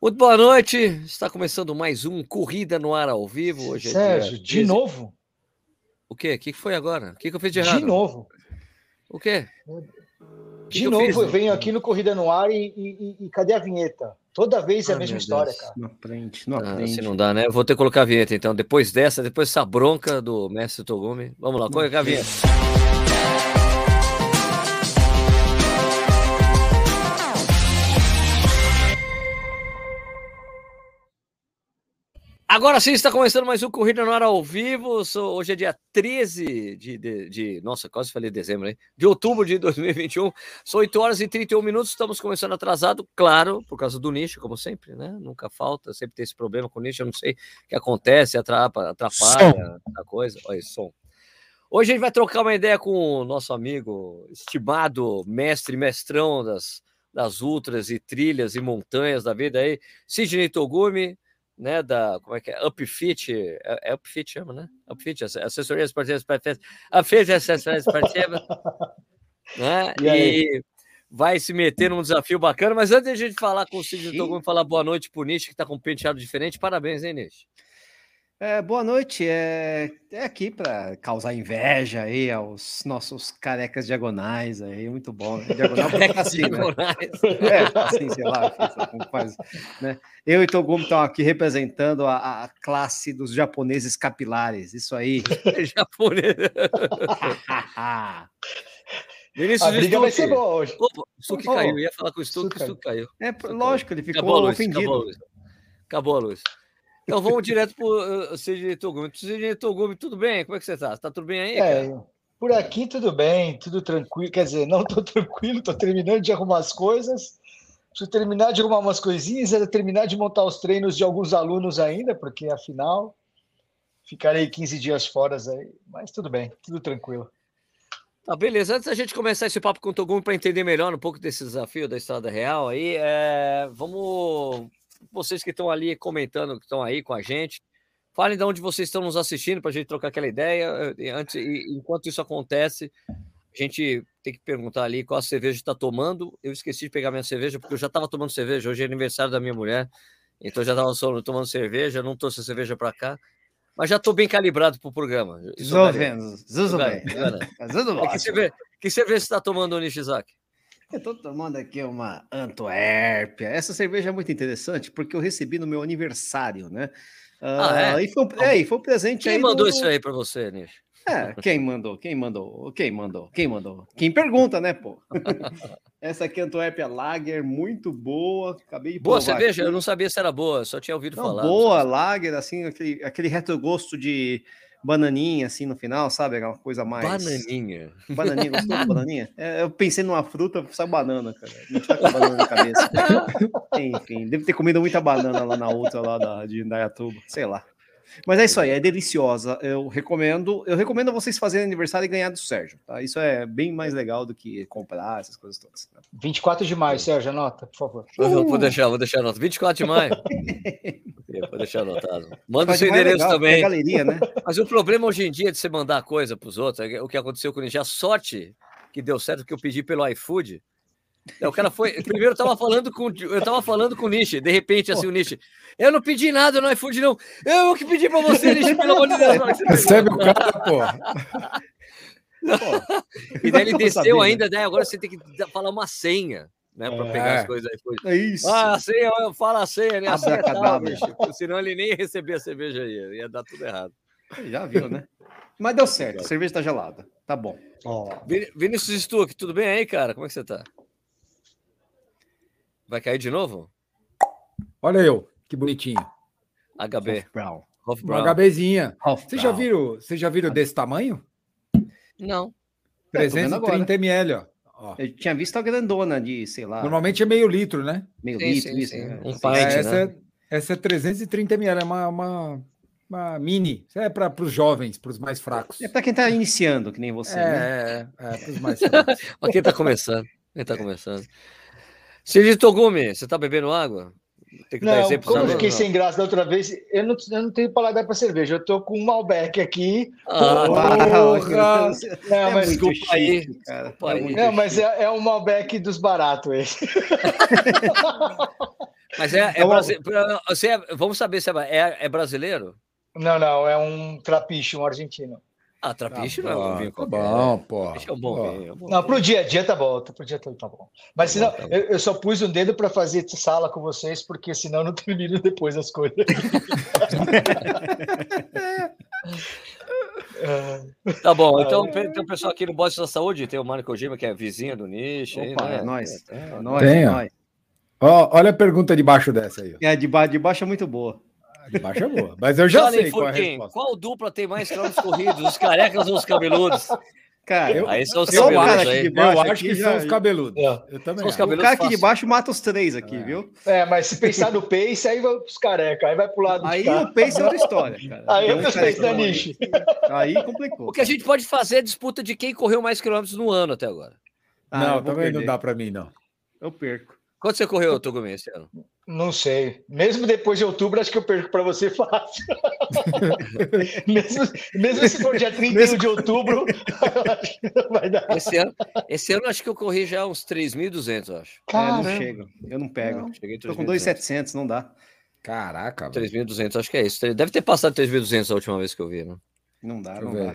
Muito boa noite. Está começando mais um Corrida no Ar ao vivo. Hoje é Sérgio, de novo? O quê? O que foi agora? O que eu fiz de errado? De novo. O quê? De que novo, eu, eu, venho aqui no Corrida no Ar e, e, e cadê a vinheta? Toda vez é a ah, mesma história, Deus. cara. Não aprende, não aprende. Ah, se não dá, né? Eu vou ter que colocar a vinheta, então. Depois dessa, depois dessa bronca do mestre Togumi. Vamos lá, coloca a vinheta. Agora sim, está começando mais um Corrida no Ar ao vivo. Hoje é dia 13 de, de, de, Nossa, quase falei dezembro, hein? De outubro de 2021. São 8 horas e 31 minutos. Estamos começando atrasado, claro, por causa do nicho, como sempre, né? Nunca falta, sempre tem esse problema com o nicho. Eu não sei o que acontece, atrapalha, atrapalha a coisa. Olha esse som. Hoje a gente vai trocar uma ideia com o nosso amigo, estimado mestre, mestrão das, das ultras e trilhas e montanhas da vida aí, Sidney Togumi né, da, como é que é, Upfit, é, é Upfit chama, né? Upfit, assessoria esportiva, Upfit, assessoria esportiva, né? E, e, vai se meter num desafio bacana, mas antes de a gente falar com o Cid Togumi, falar boa noite pro Nish, que tá com um penteado diferente, parabéns, hein, Nish? É, boa noite. É, é aqui para causar inveja aí aos nossos carecas diagonais aí, muito bom. Diagonal é assim, né? É, assim, sei lá, faz, né? Eu e Togumi estão aqui representando a, a, classe dos japoneses capilares. Isso aí. Japonês. Vinícius a briga vai ser boa hoje. Opa, o Stuck oh, caiu. Eu ia falar com o Stuck, o Stuck caiu. É, lógico, ele ficou acabou a luz, ofendido. Acabou a luz. Acabou a luz. Então vamos direto para o uh, Sidney Togumi. Sidney Togumi, tudo bem? Como é que você está? Está tudo bem aí? É, por aqui tudo bem, tudo tranquilo. Quer dizer, não estou tranquilo, estou terminando de arrumar as coisas. Preciso terminar de arrumar umas coisinhas, é terminar de montar os treinos de alguns alunos ainda, porque afinal ficarei 15 dias fora aí. Mas tudo bem, tudo tranquilo. Tá, beleza. Antes da gente começar esse papo com o Togumi para entender melhor um pouco desse desafio da Estrada Real aí, é... vamos vocês que estão ali comentando, que estão aí com a gente, falem de onde vocês estão nos assistindo para a gente trocar aquela ideia. Antes, enquanto isso acontece, a gente tem que perguntar ali qual a cerveja está tomando. Eu esqueci de pegar minha cerveja, porque eu já estava tomando cerveja. Hoje é aniversário da minha mulher, então já estava tomando cerveja, não trouxe a cerveja para cá. Mas já estou bem calibrado para o programa. Estou vendo. Zuzu bem. Que cerveja, que cerveja você está tomando, Nishizaki? Eu estou tomando aqui uma Antuérpia. Essa cerveja é muito interessante porque eu recebi no meu aniversário, né? Ah, é? Uh, e foi um, é, foi um presente Quem mandou do... isso aí para você, Nish? É, quem mandou? Quem mandou? Quem mandou? Quem mandou? Quem pergunta, né, pô? Essa aqui é Antuérpia Lager, muito boa. Acabei de Boa cerveja? Aqui. Eu não sabia se era boa, só tinha ouvido não, falar. Boa, Lager, assim, aquele, aquele retrogosto de bananinha assim no final, sabe? Aquela coisa mais. Bananinha. Bananinha, gostou de bananinha? É, eu pensei numa fruta, só banana, cara. Não tinha com banana na cabeça. Enfim, deve ter comido muita banana lá na outra, lá da, de Indaiatuba, sei lá. Mas é isso aí, é deliciosa. Eu recomendo. Eu recomendo vocês fazerem aniversário e ganhar do Sérgio. Tá? Isso é bem mais legal do que comprar essas coisas todas. Né? 24 de maio, Sérgio, anota, por favor. Uh! Vou deixar, vou deixar anota. 24 de maio. vou deixar anotado. Manda o seu endereço legal, também. Galeria, né? Mas o problema hoje em dia de você mandar coisa para os outros, é o que aconteceu com o Ninja. A sorte que deu certo que eu pedi pelo iFood o cara foi. Primeiro eu tava falando com eu tava falando com o Nishi, de repente, assim, o Nishi. Eu não pedi nada no iFood, não. Eu que pedi pra você, Nishi, pelo amor de Deus. Recebe o cara, pô. e daí ele desceu saber, ainda, né? agora você tem que falar uma senha, né? Pra é, pegar as coisas iFood. É isso. Ah, a senha, fala a senha, né? A senha é tal, Senão ele nem ia receber a cerveja aí, ia dar tudo errado. Já viu, né? Mas deu certo, a cerveja tá gelada. Tá bom. Oh. Vinícius Stuck, tudo bem aí, cara? Como é que você tá? Vai cair de novo? Olha eu, que bonitinho. HB. Brown. Brown. Uma HBzinha. Vocês já viram, vocês já viram desse tamanho? Não. 330 ml, ó. ó. Eu tinha visto a grandona de, sei lá. Normalmente é meio litro, né? Meio sim, litro, sim, isso. Sim. Né? Um pint, é, essa, né? é, essa é 330 ml, é uma, uma, uma mini. Isso é para os jovens, para os mais fracos. É para quem está iniciando, que nem você. É, né? é, é para os mais fracos. para quem está começando. Quem está começando. Cid Togumi, você tá bebendo água? Tem que não, dar como eu fiquei não. sem graça da outra vez, eu não, eu não tenho paladar para cerveja. Eu tô com um Malbec aqui. Ah, porra. Não, é mas desculpa aí. Cara. Desculpa aí. Não, mas é, é um Malbec dos baratos esse. Mas é, é, é... Vamos saber se é, é brasileiro? Não, não, é um trapiche, um argentino. Ah, trapiche tá não é um vinho tá bom, pô. é um bom vinho. É um bom não, pro dia a dia tá bom, pro dia tá, tá bom. Mas senão, tá bom. Eu, eu, só pus um dedo para fazer sala com vocês, porque senão não termino depois as coisas. tá bom, então tem o pessoal aqui no Bosta da Saúde, tem o Mário Kojima, que é vizinho do Nicho. Opa, aí, né? é nós. É, é, nós, tem, é nós. Ó, olha a pergunta debaixo dessa aí. É, de, ba de baixo é muito boa. De baixo é boa. Mas eu já Falei, sei qual, é qual dupla tem mais quilômetros corridos, os carecas ou os cabeludos? Cara, eu, aí são os eu, cabeludos. Aqui de baixo, eu acho que já, são os cabeludos. É. Eu também. Os cabeludos o cara aqui de baixo mata os três aqui, é. viu? É, mas se pensar no pace, aí vai os careca, aí vai pro lado Aí o pace é outra história, cara. Aí é o pace da niche. Aí complicou. O que a gente pode fazer é disputa de quem correu mais quilômetros no ano até agora. Ah, não, também perder. não dá para mim, não. Eu perco. Quanto você correu, Tugumi, esse ano? Não sei. Mesmo depois de outubro, acho que eu perco para você fácil. mesmo, mesmo se for dia 31 mesmo... de outubro, acho que não vai dar. Esse ano, esse ano acho que eu corri já uns 3.200, acho. Cara, é, não chego. Eu não pego. Não. Cheguei Tô com 2.700, não dá. Caraca. 3.200, acho que é isso. Deve ter passado 3.200 a última vez que eu vi, né? Não dá, não dá.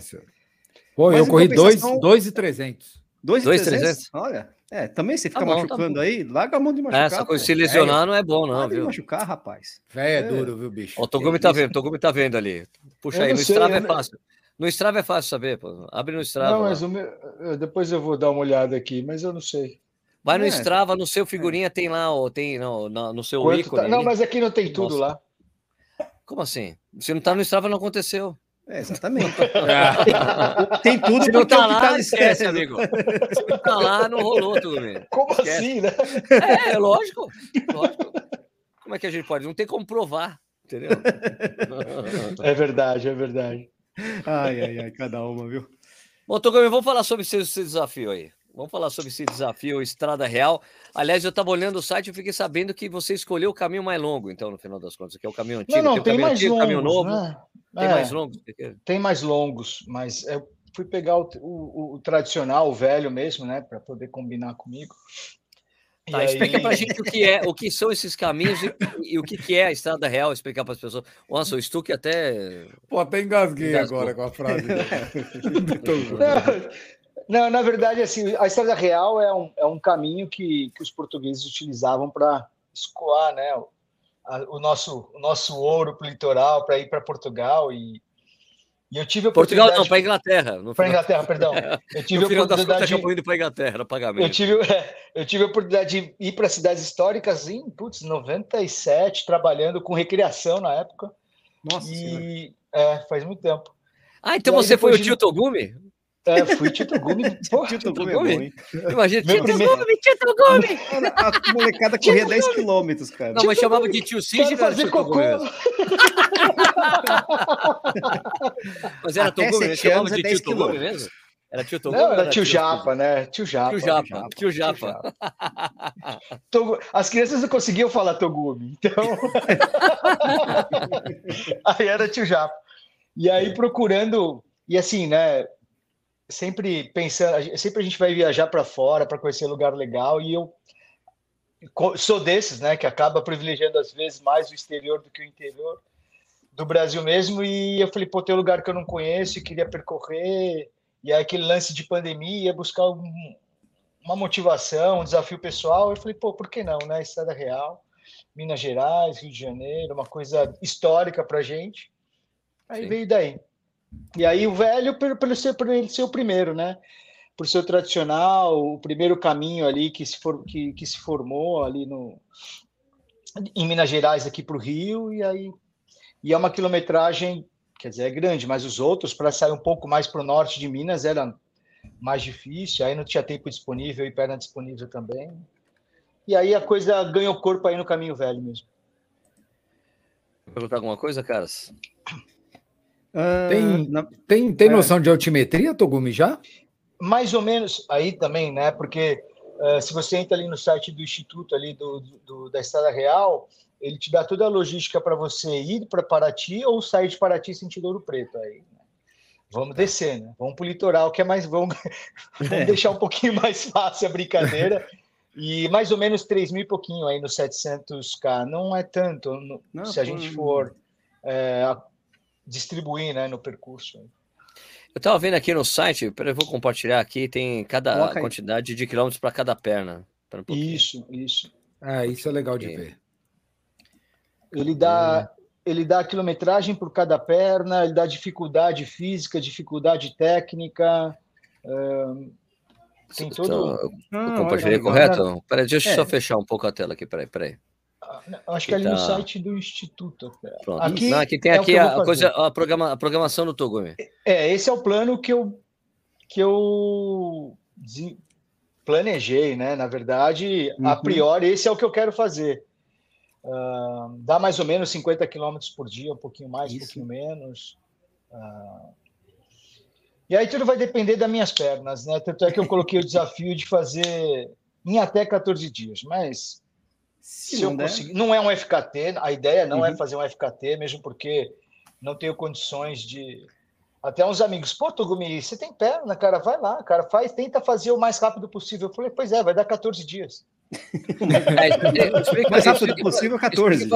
Pô, Mas eu corri 2.300. 2.300? Olha. É, também você fica tá bom, machucando tá aí, larga a mão de machucar. Essa coisa de se lesionar não é bom, não, viu? machucar, rapaz. Véio é, é duro, viu, bicho? Ó, o Togumi tá vendo, o Togumi tá vendo ali. Puxa eu aí, no sei, Strava é fácil. No Strava é fácil saber, pô. Abre no Strava. Não, mas meu... depois eu vou dar uma olhada aqui, mas eu não sei. Vai no é, Strava, no seu figurinha é. tem lá, ou tem no, no, no seu Quanto ícone. Tá... Não, mas aqui não tem tudo Nossa. lá. Como assim? Se não tá no Strava, não aconteceu. É, exatamente. Tem tudo não tá lá, tá esquece, amigo. Se não tá lá, não rolou tudo mesmo. Como esquece. assim, né? É, lógico, lógico. Como é que a gente pode? Não tem como provar, entendeu? É verdade, é verdade. Ai, ai, ai, cada uma, viu? Bom, Togami, vamos falar sobre esse, esse desafio aí. Vamos falar sobre esse desafio Estrada Real. Aliás, eu estava olhando o site e fiquei sabendo que você escolheu o caminho mais longo, então, no final das contas, que é o caminho antigo. Não, não, tem, tem mais antigo, longos, caminho novo. Né? Tem é, mais longos? Tem mais longos, mas eu fui pegar o, o, o tradicional, o velho mesmo, né, para poder combinar comigo. Tá, aí... explica para a gente o que é, o que são esses caminhos e, e o que, que é a Estrada Real, explicar para as pessoas. Nossa, o Stuck até. Pô, até engasguei Engasgou. agora com a frase. Não, na verdade, assim, a Estrada Real é um, é um caminho que, que os portugueses utilizavam para escoar né, o, a, o, nosso, o nosso ouro para o litoral, para ir para Portugal. E, e eu tive a Portugal não, para Inglaterra. Para Inglaterra, perdão. Eu tive a oportunidade de indo para Inglaterra, pagamento. Eu tive, é, eu tive a oportunidade de ir para cidades históricas em, putz, 97, trabalhando com recreação na época. Nossa e, É, faz muito tempo. Ah, então você foi o tio Togumi? É, fui Tito Gumi. Porra, Tito Gumi, Gumi. É bom, hein? Imagina, Tito primeiro... Gumi, Tito Gumi. A molecada corria 10 quilômetros, cara. Não, mas chamava de tio Cid, era Tito cocô. Mas era Tito Gumi, chamava de é Tito Gumi mesmo? Era tio Togumi? Não, era tio Japa, né? Tio Japa. Tio Japa. Tio Japa. As crianças não conseguiam falar Togumi, então. aí era tio Japa. E aí procurando. E assim, né? Sempre pensando, sempre a gente vai viajar para fora para conhecer lugar legal e eu sou desses, né, que acaba privilegiando às vezes mais o exterior do que o interior do Brasil mesmo e eu falei, pô, tem um lugar que eu não conheço e queria percorrer e aí aquele lance de pandemia, buscar um, uma motivação, um desafio pessoal, eu falei, pô, por que não, né, Estrada Real, Minas Gerais, Rio de Janeiro, uma coisa histórica para gente, aí Sim. veio daí. E aí o velho, pelo ser, por ele ser o primeiro, né? Por ser o tradicional, o primeiro caminho ali que se, for, que, que se formou ali no, em Minas Gerais aqui para o Rio, e aí e é uma quilometragem, quer dizer, é grande, mas os outros, para sair um pouco mais para o norte de Minas, era mais difícil, aí não tinha tempo disponível e perna disponível também. E aí a coisa ganhou corpo aí no caminho velho mesmo. Perguntar alguma coisa, caras? Tem, na... tem, tem é. noção de altimetria, Togumi, já? Mais ou menos, aí também, né? Porque uh, se você entra ali no site do Instituto ali do, do da Estrada Real, ele te dá toda a logística para você ir para Paraty ou sair de Paraty sentido Ouro Preto. Aí, né? Vamos descer, né? Vamos para o litoral, que é mais. Vamos, vamos é. deixar um pouquinho mais fácil a brincadeira. E mais ou menos 3 mil e pouquinho aí no 700K. Não é tanto Não, se a gente for é, distribuir né, no percurso. Eu estava vendo aqui no site, eu vou compartilhar aqui, tem cada quantidade de quilômetros para cada perna. Um isso, isso. Ah, isso é legal de ver. Ele dá, é. ele dá quilometragem por cada perna, ele dá dificuldade física, dificuldade técnica. tem todo. Então, eu compartilhei correto? Peraí, deixa eu é. só fechar um pouco a tela aqui, peraí, peraí. Acho que, que ali tá... no site do Instituto. Pronto. Aqui, Não, aqui tem é aqui a, coisa, a, programa, a programação do Togumi. É, esse é o plano que eu, que eu planejei, né? Na verdade, uhum. a priori, esse é o que eu quero fazer. Uh, dá mais ou menos 50 quilômetros por dia, um pouquinho mais, Isso. um pouquinho menos. Uh, e aí tudo vai depender das minhas pernas, né? Tanto é que eu coloquei o desafio de fazer em até 14 dias, mas se, se eu conseguir, não é um FKT, a ideia não é uhum. é fazer um FKT, mesmo porque não tenho condições de. Até uns amigos, pô, Togumi, você tem perna, cara, vai lá, cara, faz, tenta fazer o mais rápido possível. Eu falei, pois é, vai dar 14 dias. É, mais rápido possível, 14.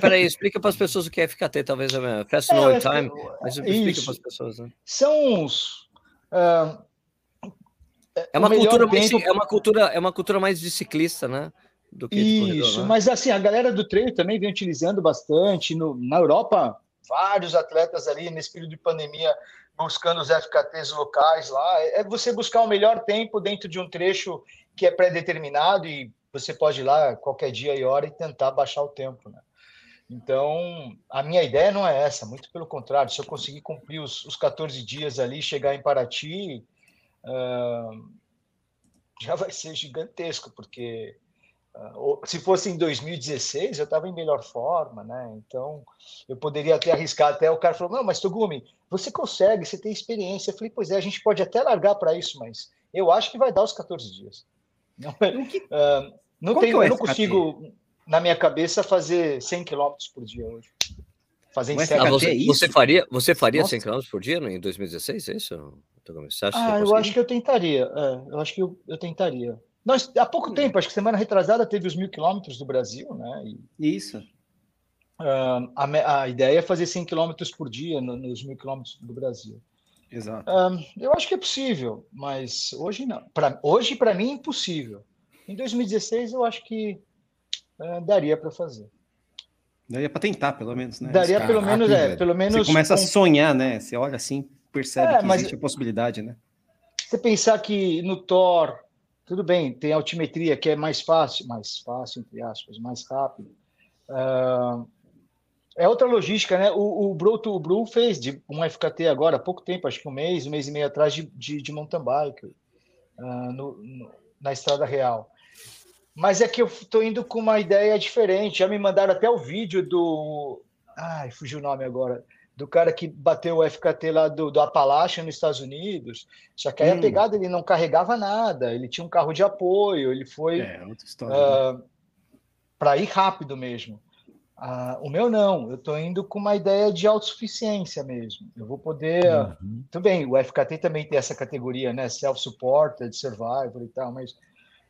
Peraí, explica para as pessoas o que é FKT, talvez é Fast No é, Time, mas explica para as pessoas. Né? São os. Uh, é uma cultura mais, tempo... é uma cultura é uma cultura mais de ciclista, né? Do que Isso, corredor, né? mas assim, a galera do treino também vem utilizando bastante. No, na Europa, vários atletas ali nesse período de pandemia buscando os FKTs locais lá. É, é você buscar o melhor tempo dentro de um trecho que é pré-determinado e você pode ir lá qualquer dia e hora e tentar baixar o tempo, né? Então, a minha ideia não é essa, muito pelo contrário. Se eu conseguir cumprir os, os 14 dias ali, chegar em Paraty, uh, já vai ser gigantesco, porque se fosse em 2016, eu estava em melhor forma, né? Então, eu poderia até arriscar. Até o cara falou: Não, mas Togumi, você consegue, você tem experiência. Eu falei: Pois é, a gente pode até largar para isso, mas eu acho que vai dar os 14 dias. Não, uh, não tenho, é eu não consigo, na minha cabeça, fazer 100 km por dia hoje. Fazer em ah, você, é você, faria, você faria 100 km por dia em 2016? É isso? ah, eu acho que eu tentaria. É, eu acho que eu, eu tentaria. Nós, há pouco hum. tempo, acho que semana retrasada, teve os mil quilômetros do Brasil, né? E, Isso. Uh, a, a, ideia é fazer 100 quilômetros por dia no, nos mil quilômetros do Brasil. Exato. Uh, eu acho que é possível, mas hoje não. Pra, hoje, para mim, é impossível. Em 2016, eu acho que uh, daria para fazer. Daria para tentar, pelo menos, né? Daria pelo menos, é, pelo menos. Você começa com... a sonhar, né? Você olha assim, percebe é, que existe a possibilidade, né? Você pensar que no Thor tudo bem, tem altimetria que é mais fácil, mais fácil, entre aspas, mais rápido. Uh, é outra logística, né? O, o Bruto, o Bru fez de um FKT agora, há pouco tempo, acho que um mês, um mês e meio atrás, de, de, de mountain bike, uh, no, no, na Estrada Real. Mas é que eu estou indo com uma ideia diferente. Já me mandaram até o vídeo do. Ai, fugiu o nome agora do cara que bateu o FKT lá do, do Appalachian nos Estados Unidos. Só que aí hum. a pegada ele não carregava nada, ele tinha um carro de apoio, ele foi é, uh, né? para ir rápido mesmo. Uh, o meu não, eu estou indo com uma ideia de autossuficiência mesmo. Eu vou poder. Uhum. Tudo bem, o FKT também tem essa categoria, né? Self-supported, survival e tal, mas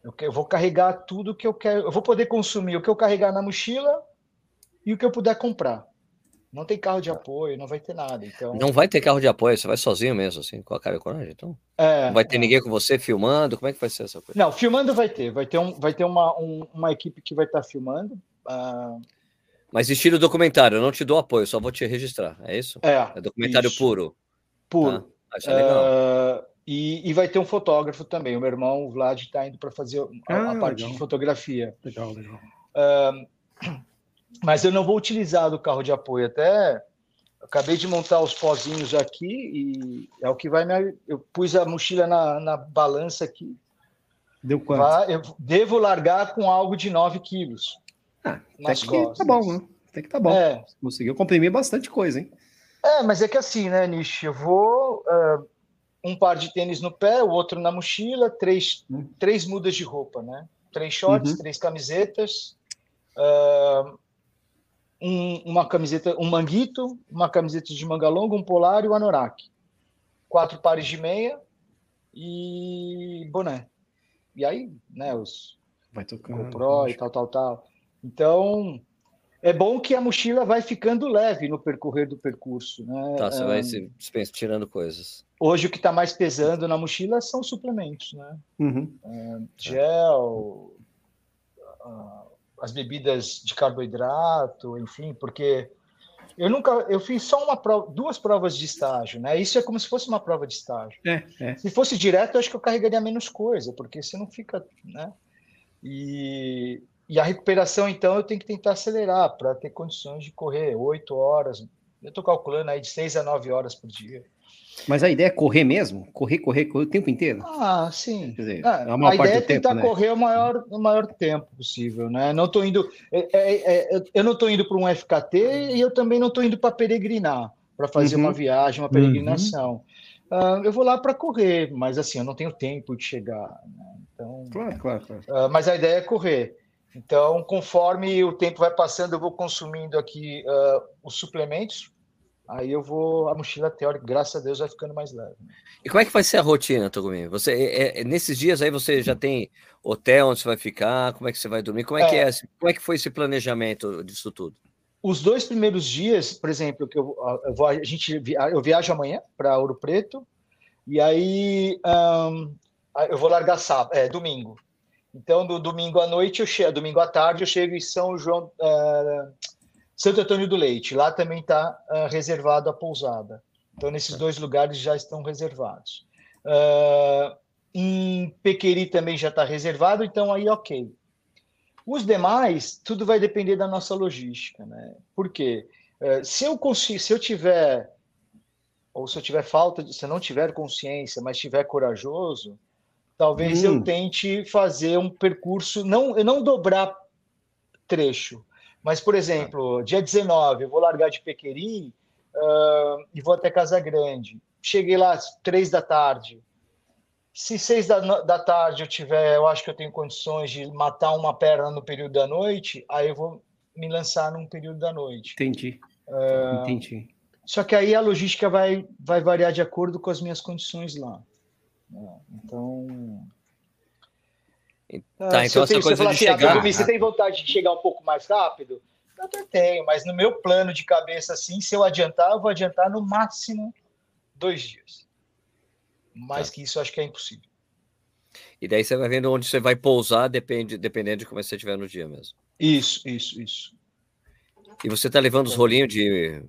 eu, eu vou carregar tudo que eu quero. Eu vou poder consumir o que eu carregar na mochila e o que eu puder comprar. Não tem carro de apoio, não vai ter nada. Então... Não vai ter carro de apoio, você vai sozinho mesmo, assim, com a cara e coragem, então? É, não vai ter é. ninguém com você filmando? Como é que vai ser essa coisa? Não, filmando vai ter. Vai ter, um, vai ter uma, um, uma equipe que vai estar filmando. Uh... Mas estilo documentário, eu não te dou apoio, só vou te registrar, é isso? É. É documentário isso. puro. Puro. Ah, acho legal. Uh, e, e, vai ter um fotógrafo também. O meu irmão, o Vlad, está indo para fazer a, ah, a parte legal. de fotografia. Legal, legal. Uh, mas eu não vou utilizar do carro de apoio. Até acabei de montar os pozinhos aqui e é o que vai me. Eu pus a mochila na, na balança aqui. Deu quanto? Vai, eu devo largar com algo de 9 quilos. Ah, até que costas. tá bom, né? Até que tá bom. É. Conseguiu comprimir bastante coisa, hein? É, mas é que assim, né, Nish? Eu vou. Uh, um par de tênis no pé, o outro na mochila, três, hum. três mudas de roupa, né? Três shorts, uhum. três camisetas. Uh, um, uma camiseta, um manguito, uma camiseta de manga longa, um polar e um anorak. Quatro pares de meia e boné. E aí, né, os vai tocando, GoPro e tal, tal, tal. Então, é bom que a mochila vai ficando leve no percorrer do percurso. Né? Tá, você vai se, se tirando coisas. Hoje o que está mais pesando na mochila são suplementos, né? Uhum. Uh, gel, uh, as bebidas de carboidrato, enfim, porque eu nunca, eu fiz só uma prova, duas provas de estágio, né? Isso é como se fosse uma prova de estágio. É, é. Se fosse direto, eu acho que eu carregaria menos coisa, porque você não fica, né? E, e a recuperação, então, eu tenho que tentar acelerar para ter condições de correr oito horas. Eu estou calculando aí de seis a nove horas por dia. Mas a ideia é correr mesmo? Correr, correr, correr o tempo inteiro? Ah, sim. Dizer, ah, a, a ideia é tentar tempo, né? correr o maior, o maior tempo possível, né? Não estou indo. É, é, é, eu não estou indo para um FKT e eu também não estou indo para peregrinar, para fazer uhum. uma viagem, uma peregrinação. Uhum. Uh, eu vou lá para correr, mas assim, eu não tenho tempo de chegar. Né? Então, claro, claro, claro. Uh, mas a ideia é correr. Então, conforme o tempo vai passando, eu vou consumindo aqui uh, os suplementos aí eu vou, a mochila teórica, graças a Deus, vai ficando mais leve. E como é que vai ser a rotina, Togumi? Você, é, é, nesses dias aí você já tem hotel onde você vai ficar, como é que você vai dormir, como é, é que é, como é que foi esse planejamento disso tudo? Os dois primeiros dias, por exemplo, que eu, eu vou, a gente, eu viajo amanhã para Ouro Preto, e aí um, eu vou largar sábado, é, domingo. Então, do domingo à noite, eu chego, domingo à tarde, eu chego em São João, uh, Santo Antônio do Leite, lá também está uh, ah, reservado a pousada. Então, nesses dois lugares já estão reservados. Uh, em Pequeri também já está reservado, então aí ok. Os demais, tudo vai depender da nossa logística, né? Por quê? Uh, se eu consigo, se eu tiver, ou se eu tiver falta, de, se eu não tiver consciência, mas estiver corajoso, talvez hum. eu tente fazer um percurso, não, eu não dobrar trecho, mas, por exemplo, dia 19, eu vou largar de Pequeri uh, e vou até Casa Grande. Cheguei lá às três da tarde. Se seis da, da tarde eu tiver, eu acho que eu tenho condições de matar uma perna no período da noite, aí eu vou me lançar num período da noite. Entendi. Uh, Entendi. Só que aí a logística vai, vai variar de acordo com as minhas condições lá. Então, Tá, então essa coisa de assim, ah, chegar... você tem vontade de chegar um pouco mais rápido? Eu até tenho, mas no meu plano de cabeça, assim, se eu adiantar, eu vou adiantar no máximo dois dias. Mais tá. que isso, acho que é impossível. E daí você vai vendo onde você vai pousar, depende, dependendo de como você estiver no dia mesmo. Isso, isso, isso. E você está levando os rolinhos de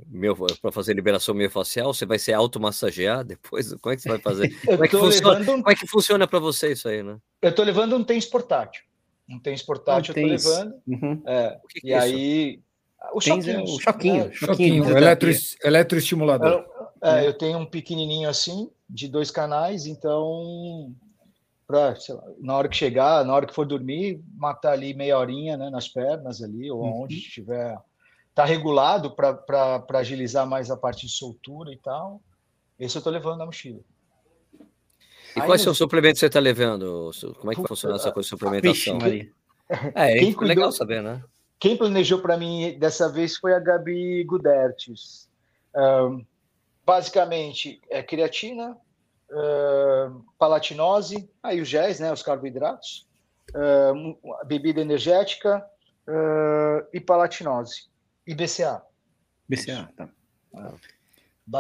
para fazer liberação miofascial? Você vai ser automassagear depois? Como é que você vai fazer? Como é que, funciona, um... como é que funciona para você isso aí, né? Eu estou levando um tênis portátil. Um tênis portátil um eu estou levando. Uhum. É, que que e é aí. O choquinho. É o choquinho. É, choquinho, choquinho eletro, eletroestimulador. É, eu tenho um pequenininho assim, de dois canais, então para na hora que chegar, na hora que for dormir, matar ali meia horinha né, nas pernas ali, ou uhum. onde estiver está regulado para agilizar mais a parte de soltura e tal. Esse eu estou levando na mochila. E Aí, quais são os suplementos que você está levando? Como é que funciona essa coisa de suplementação? Vixe, é, quem é cuidou, legal saber, né? Quem planejou para mim dessa vez foi a Gabi Gudertes. Um, basicamente, é creatina, uh, palatinose, aí os géis, né, os carboidratos, uh, bebida energética uh, e palatinose. E BCA. BCA, tá. É.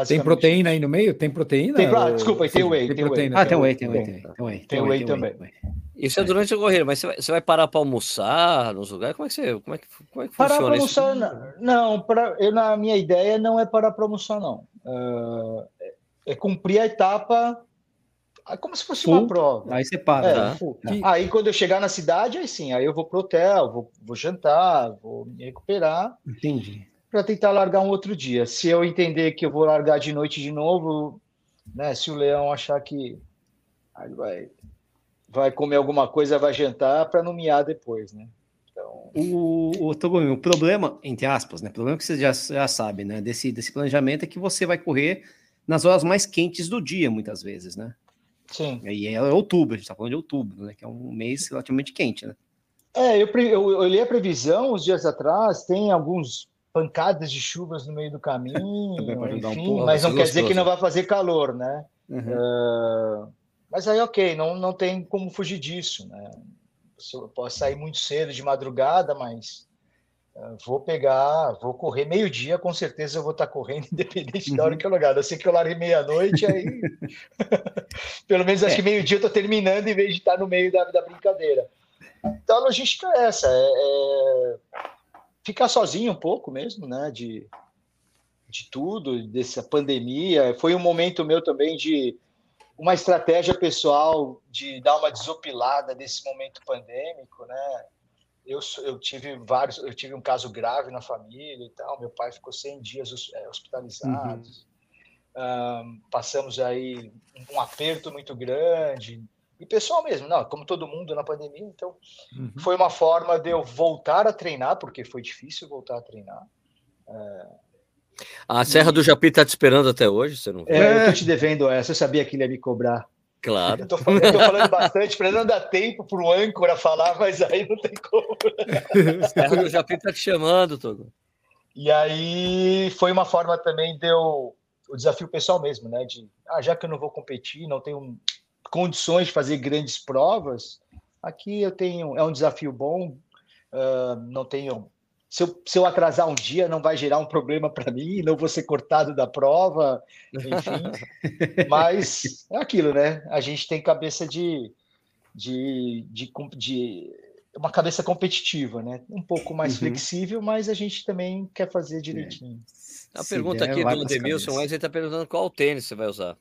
Tem proteína aí no meio? Tem proteína? Tem, ah, desculpa, tem whey. Tem, tem proteína. Ah, tem whey, tem whey. Tem whey, tem whey também. Isso é durante a corrida, mas você vai, você vai parar para almoçar nos lugares? Como é que, você, como é que, como é que parar funciona isso? Almoçar, não, pra, eu, na minha ideia não é parar para almoçar, não. Uh, é cumprir a etapa como se fosse full, uma prova. Aí você para. É, tá? Aí quando eu chegar na cidade, aí sim, aí eu vou pro hotel, vou, vou jantar, vou me recuperar. Entendi. Para tentar largar um outro dia. Se eu entender que eu vou largar de noite de novo, né? Se o leão achar que vai, vai comer alguma coisa, vai jantar para não miar depois, né? Então... O, o problema, entre aspas, né? O problema que você já, já sabe, né? Desse, desse planejamento é que você vai correr nas horas mais quentes do dia, muitas vezes, né? Sim. E é outubro, a gente está falando de outubro, né? Que é um mês relativamente quente, né? É, eu, eu, eu olhei a previsão uns dias atrás, tem alguns pancadas de chuvas no meio do caminho, enfim, um mas não quer dizer que não vai fazer calor, né? Uhum. Uh, mas aí, ok, não, não tem como fugir disso, né? eu posso sair muito cedo de madrugada, mas vou pegar, vou correr meio-dia, com certeza eu vou estar correndo, independente da hora uhum. que eu largar. Eu sei que eu larguei meia-noite, aí. Pelo menos acho é. que meio-dia eu estou terminando em vez de estar no meio da, da brincadeira. Então a logística é essa: é, é ficar sozinho um pouco mesmo, né? De, de tudo, dessa pandemia. Foi um momento meu também de uma estratégia pessoal de dar uma desopilada desse momento pandêmico, né? Eu, eu tive vários, eu tive um caso grave na família e tal. Meu pai ficou 100 dias é, hospitalizado. Uhum. Um, passamos aí um aperto muito grande e pessoal mesmo, não, como todo mundo na pandemia. Então, uhum. foi uma forma de eu voltar a treinar, porque foi difícil voltar a treinar. É, a Serra do Japi está te esperando até hoje, você não É, eu tô te devendo essa, eu sabia que ele ia me cobrar. Claro. Eu tô falando, eu tô falando bastante, para não dar tempo para o âncora falar, mas aí não tem como. Serra do Japi está te chamando, Togo. E aí foi uma forma também de eu, o desafio pessoal mesmo, né? De, ah, já que eu não vou competir, não tenho condições de fazer grandes provas, aqui eu tenho, é um desafio bom, uh, não tenho se eu, se eu atrasar um dia, não vai gerar um problema para mim, não vou ser cortado da prova, enfim. Mas é aquilo, né? A gente tem cabeça de, de, de, de uma cabeça competitiva, né? Um pouco mais uhum. flexível, mas a gente também quer fazer direitinho. É. A pergunta aqui do Demilson, ele está perguntando qual tênis você vai usar.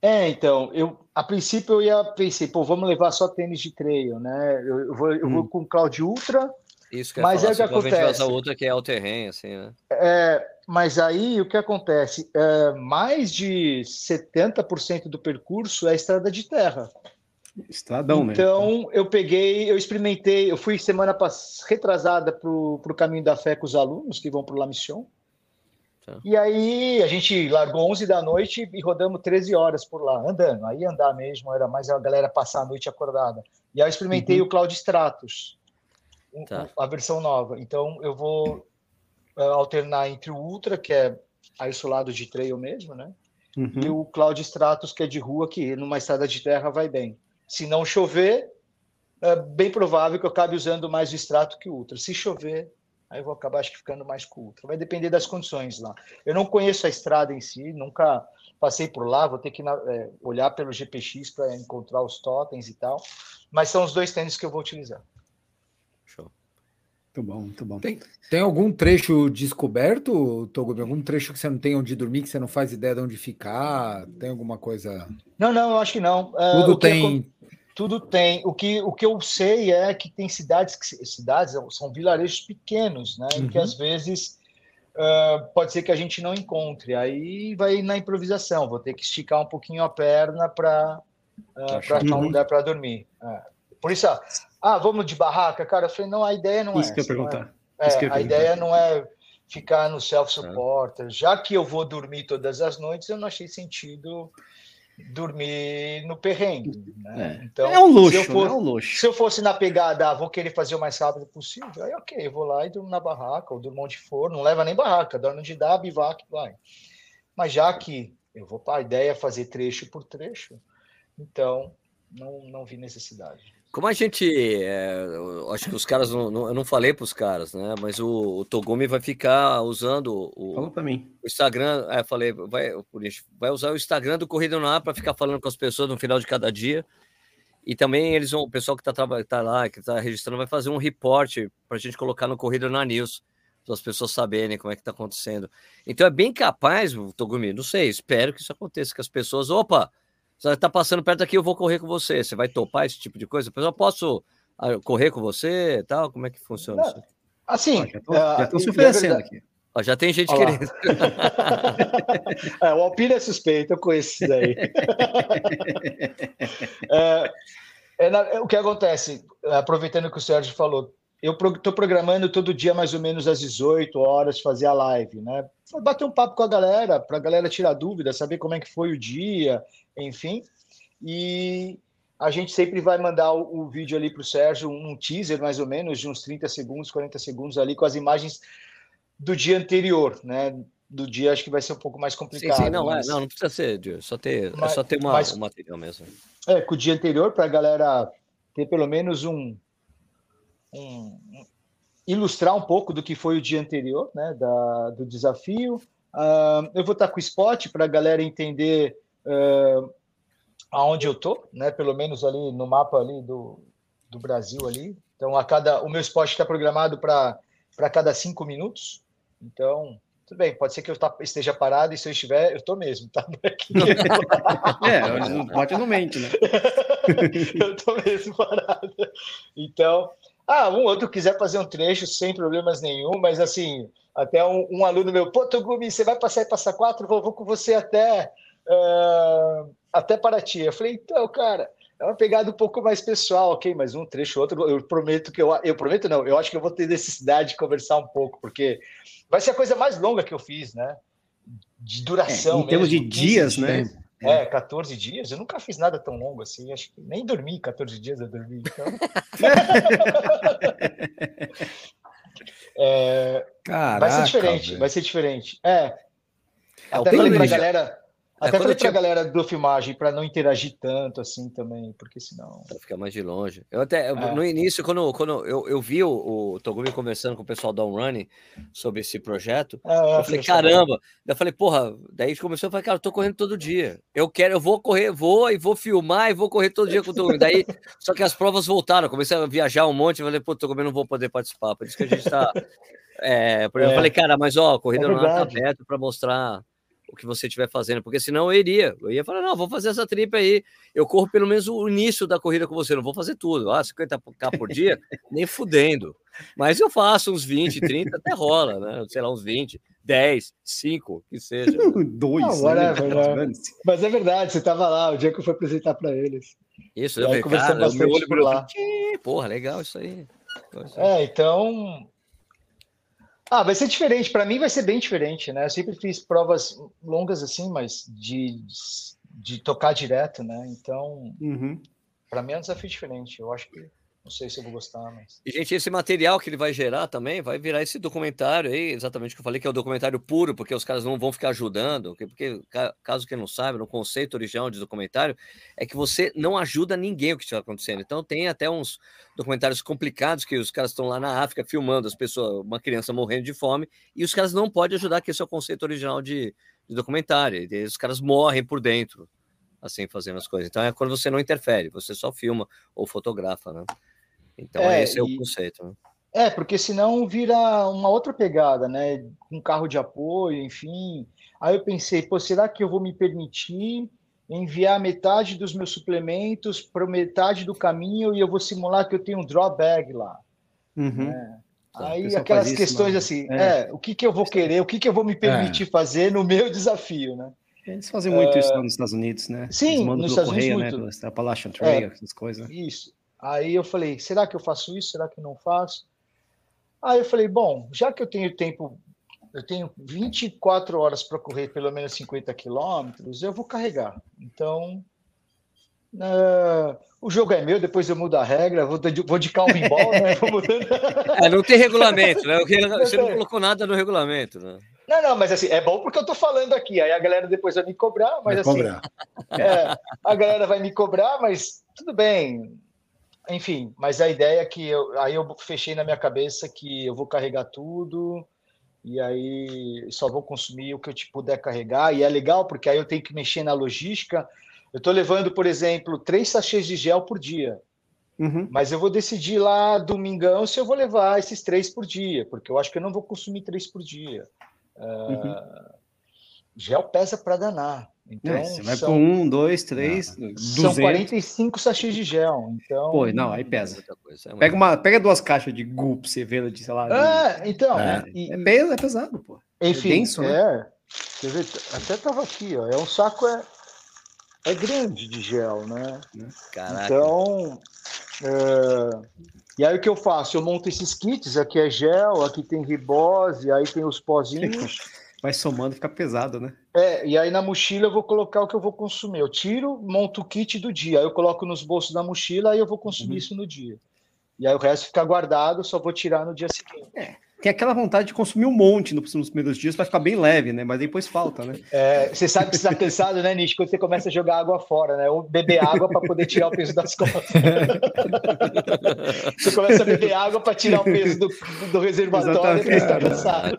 É, então, eu a princípio eu ia pensei, pô, vamos levar só tênis de trail, né? Eu, eu vou, eu hum. vou com o Cloud Ultra, isso que eu mas é o que acontece. vai usar outra que é o terreno, assim, né? É, mas aí o que acontece? É, mais de 70% do percurso é estrada de terra. Estradão, né? Então, eu peguei, eu experimentei, eu fui semana passada, retrasada para o Caminho da Fé com os alunos que vão para o La Mission. Tá. E aí a gente largou 11 da noite e rodamos 13 horas por lá, andando. Aí andar mesmo, era mais a galera passar a noite acordada. E aí eu experimentei uhum. o Cloud Stratos tá. a versão nova. Então eu vou uh, alternar entre o Ultra, que é isolado de trail mesmo, né? Uhum. E o Cloud Stratus, que é de rua, que numa estrada de terra vai bem. Se não chover, é bem provável que eu acabe usando mais o Strato que o Ultra. Se chover, aí eu vou acabar acho que ficando mais com o Ultra. Vai depender das condições lá. Eu não conheço a estrada em si, nunca passei por lá, vou ter que é, olhar pelo GPX para encontrar os totens e tal. Mas são os dois tênis que eu vou utilizar. Muito bom, muito bom. Tem, tem algum trecho descoberto, Togo? Algum trecho que você não tem onde dormir, que você não faz ideia de onde ficar? Tem alguma coisa? Não, não, eu acho que não. É, tudo uh, tem. É, tudo tem. O que, o que eu sei é que tem cidades que cidades são vilarejos pequenos, né? Uhum. Em que uhum. às vezes uh, pode ser que a gente não encontre. Aí vai na improvisação. Vou ter que esticar um pouquinho a perna para uh, achar um lugar para dormir. É. Por isso, ah, vamos de barraca, cara. Eu falei, não, a ideia não Isso é. Que eu perguntar. É, é, a ideia não é ficar no self-supporter. Já que eu vou dormir todas as noites, eu não achei sentido dormir no perrengue. Né? É. Então, é um luxo, for, é um luxo. Se eu fosse na pegada, ah, vou querer fazer o mais rápido possível, aí ok, eu vou lá e durmo na barraca, ou durmo onde for, não leva nem barraca, dorme onde dá, bivac, vai. Mas já que eu vou para a ideia é fazer trecho por trecho, então não, não vi necessidade. Como a gente. É, acho que os caras. Não, eu não falei para os caras, né? Mas o, o Togumi vai ficar usando o, Fala para mim. o Instagram. É, falei, vai, vai usar o Instagram do Corrida no Ar para ficar falando com as pessoas no final de cada dia. E também eles vão, o pessoal que está tá lá, que está registrando, vai fazer um reporte para a gente colocar no Corrida na News, para as pessoas saberem como é que está acontecendo. Então é bem capaz, Togumi, não sei, espero que isso aconteça, que as pessoas, opa, você está passando perto aqui, eu vou correr com você. Você vai topar esse tipo de coisa? Eu posso ah, correr com você tal? Como é que funciona isso? Assim, já estou uh, se oferecendo aqui. já tem gente Olá. querendo. é, o Alpine é suspeito, eu conheço isso daí. é, é, é, o que acontece, aproveitando que o Sérgio falou, eu estou programando todo dia mais ou menos às 18 horas fazer a live, né? Bater um papo com a galera, para a galera tirar dúvida, saber como é que foi o dia, enfim. E a gente sempre vai mandar o, o vídeo ali para o Sérgio, um teaser mais ou menos, de uns 30 segundos, 40 segundos ali, com as imagens do dia anterior, né? Do dia acho que vai ser um pouco mais complicado. Sim, sim não, é, mas... é, não, não precisa ser, só ter, mas, é só ter uma, mas, um material mesmo. É, com o dia anterior, para a galera ter pelo menos um, um, ilustrar um pouco do que foi o dia anterior, né, da, do desafio. Uh, eu vou estar com o spot para a galera entender uh, aonde eu tô, né, pelo menos ali no mapa ali do, do Brasil ali. Então, a cada, o meu spot está programado para cada cinco minutos. Então, tudo bem, pode ser que eu tá, esteja parado e se eu estiver, eu estou mesmo, tá? é, pode não mente, né? eu estou mesmo parado. Então, ah, um outro quiser fazer um trecho sem problemas nenhum, mas assim, até um, um aluno meu, pô, Togumi, você vai passar e passar quatro? Vou, vou com você até, uh, até Paraty. Eu falei, então, cara, é uma pegada um pouco mais pessoal, ok, mas um trecho outro, eu prometo que eu, eu prometo não, eu acho que eu vou ter necessidade de conversar um pouco, porque vai ser a coisa mais longa que eu fiz, né? De duração. É, em termos mesmo, de dias, né? É, 14 dias. Eu nunca fiz nada tão longo assim. Acho que nem dormi 14 dias eu dormi. Então... é, Caraca, vai ser diferente, véio. vai ser diferente. É. é Até falei pra galera. É, Até falei pra tinha... galera do filmagem para não interagir tanto assim também, porque senão. Pra ficar mais de longe. Eu até, é. no início, quando, quando eu, eu vi o, o Togumi conversando com o pessoal da Running sobre esse projeto, é, é eu falei, caramba. Eu falei, porra, daí começou a falar, cara, eu tô correndo todo dia. Eu quero, eu vou correr, vou e vou filmar e vou correr todo dia com o Togumi. Daí, só que as provas voltaram, comecei a viajar um monte, eu falei, pô, Togumi, não vou poder participar. Por isso que a gente tá. É, eu falei, cara, mas ó, a corrida é não tá aberta para mostrar o que você estiver fazendo, porque senão eu iria. Eu ia falar, não, vou fazer essa trip aí. Eu corro pelo menos o início da corrida com você, não vou fazer tudo. Ah, 50k por dia, nem fudendo. Mas eu faço uns 20, 30, até rola, né? Sei lá, uns 20, 10, 5, que seja. Dois. Não, né? é, Mas é verdade, você estava lá o dia que eu fui apresentar para eles. Isso, eu falei, cara, meu olho por lá. Porra, legal isso aí. É, então ah, vai ser diferente. Para mim vai ser bem diferente, né? Eu sempre fiz provas longas assim, mas de, de tocar direto, né? Então, uhum. para mim é um desafio diferente. Eu acho que não sei se eu vou gostar, mas. E, gente, esse material que ele vai gerar também vai virar esse documentário aí, exatamente o que eu falei, que é o documentário puro, porque os caras não vão ficar ajudando. Porque, caso quem não saiba, no conceito original de documentário, é que você não ajuda ninguém o que está acontecendo. Então, tem até uns documentários complicados que os caras estão lá na África filmando as pessoas, uma criança morrendo de fome, e os caras não podem ajudar, que esse é o conceito original de, de documentário. E os caras morrem por dentro, assim, fazendo as coisas. Então, é quando você não interfere, você só filma ou fotografa, né? Então, é, esse é o conceito. Né? É, porque senão vira uma outra pegada, né? Um carro de apoio, enfim. Aí eu pensei, pô, será que eu vou me permitir enviar metade dos meus suplementos para metade do caminho e eu vou simular que eu tenho um drawbag lá? Uhum. É. Aí aquelas questões assim, é. é. o que, que eu vou querer, o que, que eu vou me permitir é. fazer no meu desafio, né? Eles fazem muito isso nos Estados Unidos, né? Sim, nos Estados correio, Unidos muito. Né? Appalachian Trail, essas coisas. Isso. Aí eu falei, será que eu faço isso? Será que não faço? Aí eu falei, bom, já que eu tenho tempo, eu tenho 24 horas para correr pelo menos 50 quilômetros, eu vou carregar. Então, uh, o jogo é meu, depois eu mudo a regra, vou de, vou de calma em bola, né? Vou mudando. É, não tem regulamento, né? Você não colocou nada no regulamento, né? Não, não, mas assim, é bom porque eu tô falando aqui, aí a galera depois vai me cobrar, mas vai assim, cobrar. É, a galera vai me cobrar, mas tudo bem, enfim, mas a ideia é que eu, aí eu fechei na minha cabeça que eu vou carregar tudo e aí só vou consumir o que eu te puder carregar. E é legal porque aí eu tenho que mexer na logística. Eu estou levando, por exemplo, três sachês de gel por dia. Uhum. Mas eu vou decidir lá domingão se eu vou levar esses três por dia, porque eu acho que eu não vou consumir três por dia. Uhum. Uh, gel pesa para danar. Então, é, você vai são, por um, dois, três. Não, são 45 sachês de gel. Então. Pô, não, aí pesa. É pega, uma, pega duas caixas de gu pra você ver de, sei lá. É, então. É, e, é, peso, é pesado, pô. É enfim, é, denso, né? é. Ver, até tava aqui, ó. É um saco é, é grande de gel, né? Caraca. Então. É, e aí o que eu faço? Eu monto esses kits, aqui é gel, aqui tem ribose, aí tem os pozinhos. vai somando, fica pesado, né? É, e aí na mochila eu vou colocar o que eu vou consumir. Eu tiro, monto o kit do dia, aí eu coloco nos bolsos da mochila e eu vou consumir uhum. isso no dia. E aí o resto fica guardado, só vou tirar no dia seguinte. É. tem aquela vontade de consumir um monte nos primeiros dias para ficar bem leve, né? Mas depois falta, né? É, você sabe que você está cansado, né, Nish? Quando você começa a jogar água fora, né? Ou beber água para poder tirar o peso das costas. você começa a beber água para tirar o peso do, do reservatório e está cansado.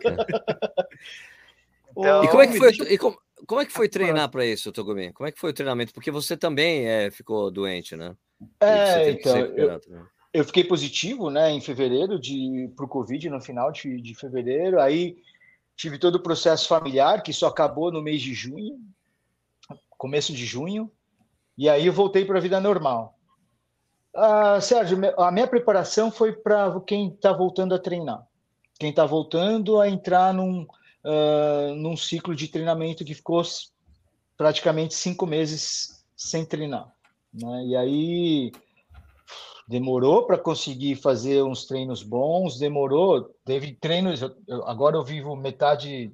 Então, e como é que foi, e como, como é que foi treinar para isso, Togumi? Como é que foi o treinamento? Porque você também é, ficou doente, né? É, então, eu, eu fiquei positivo, né, em fevereiro de para o Covid, no final de, de fevereiro. Aí tive todo o processo familiar que só acabou no mês de junho, começo de junho, e aí eu voltei para a vida normal. Ah, Sérgio, a minha preparação foi para quem está voltando a treinar, quem está voltando a entrar num, uh, num ciclo de treinamento que ficou praticamente cinco meses sem treinar. Né? E aí demorou para conseguir fazer uns treinos bons, demorou, teve treinos, eu, agora eu vivo metade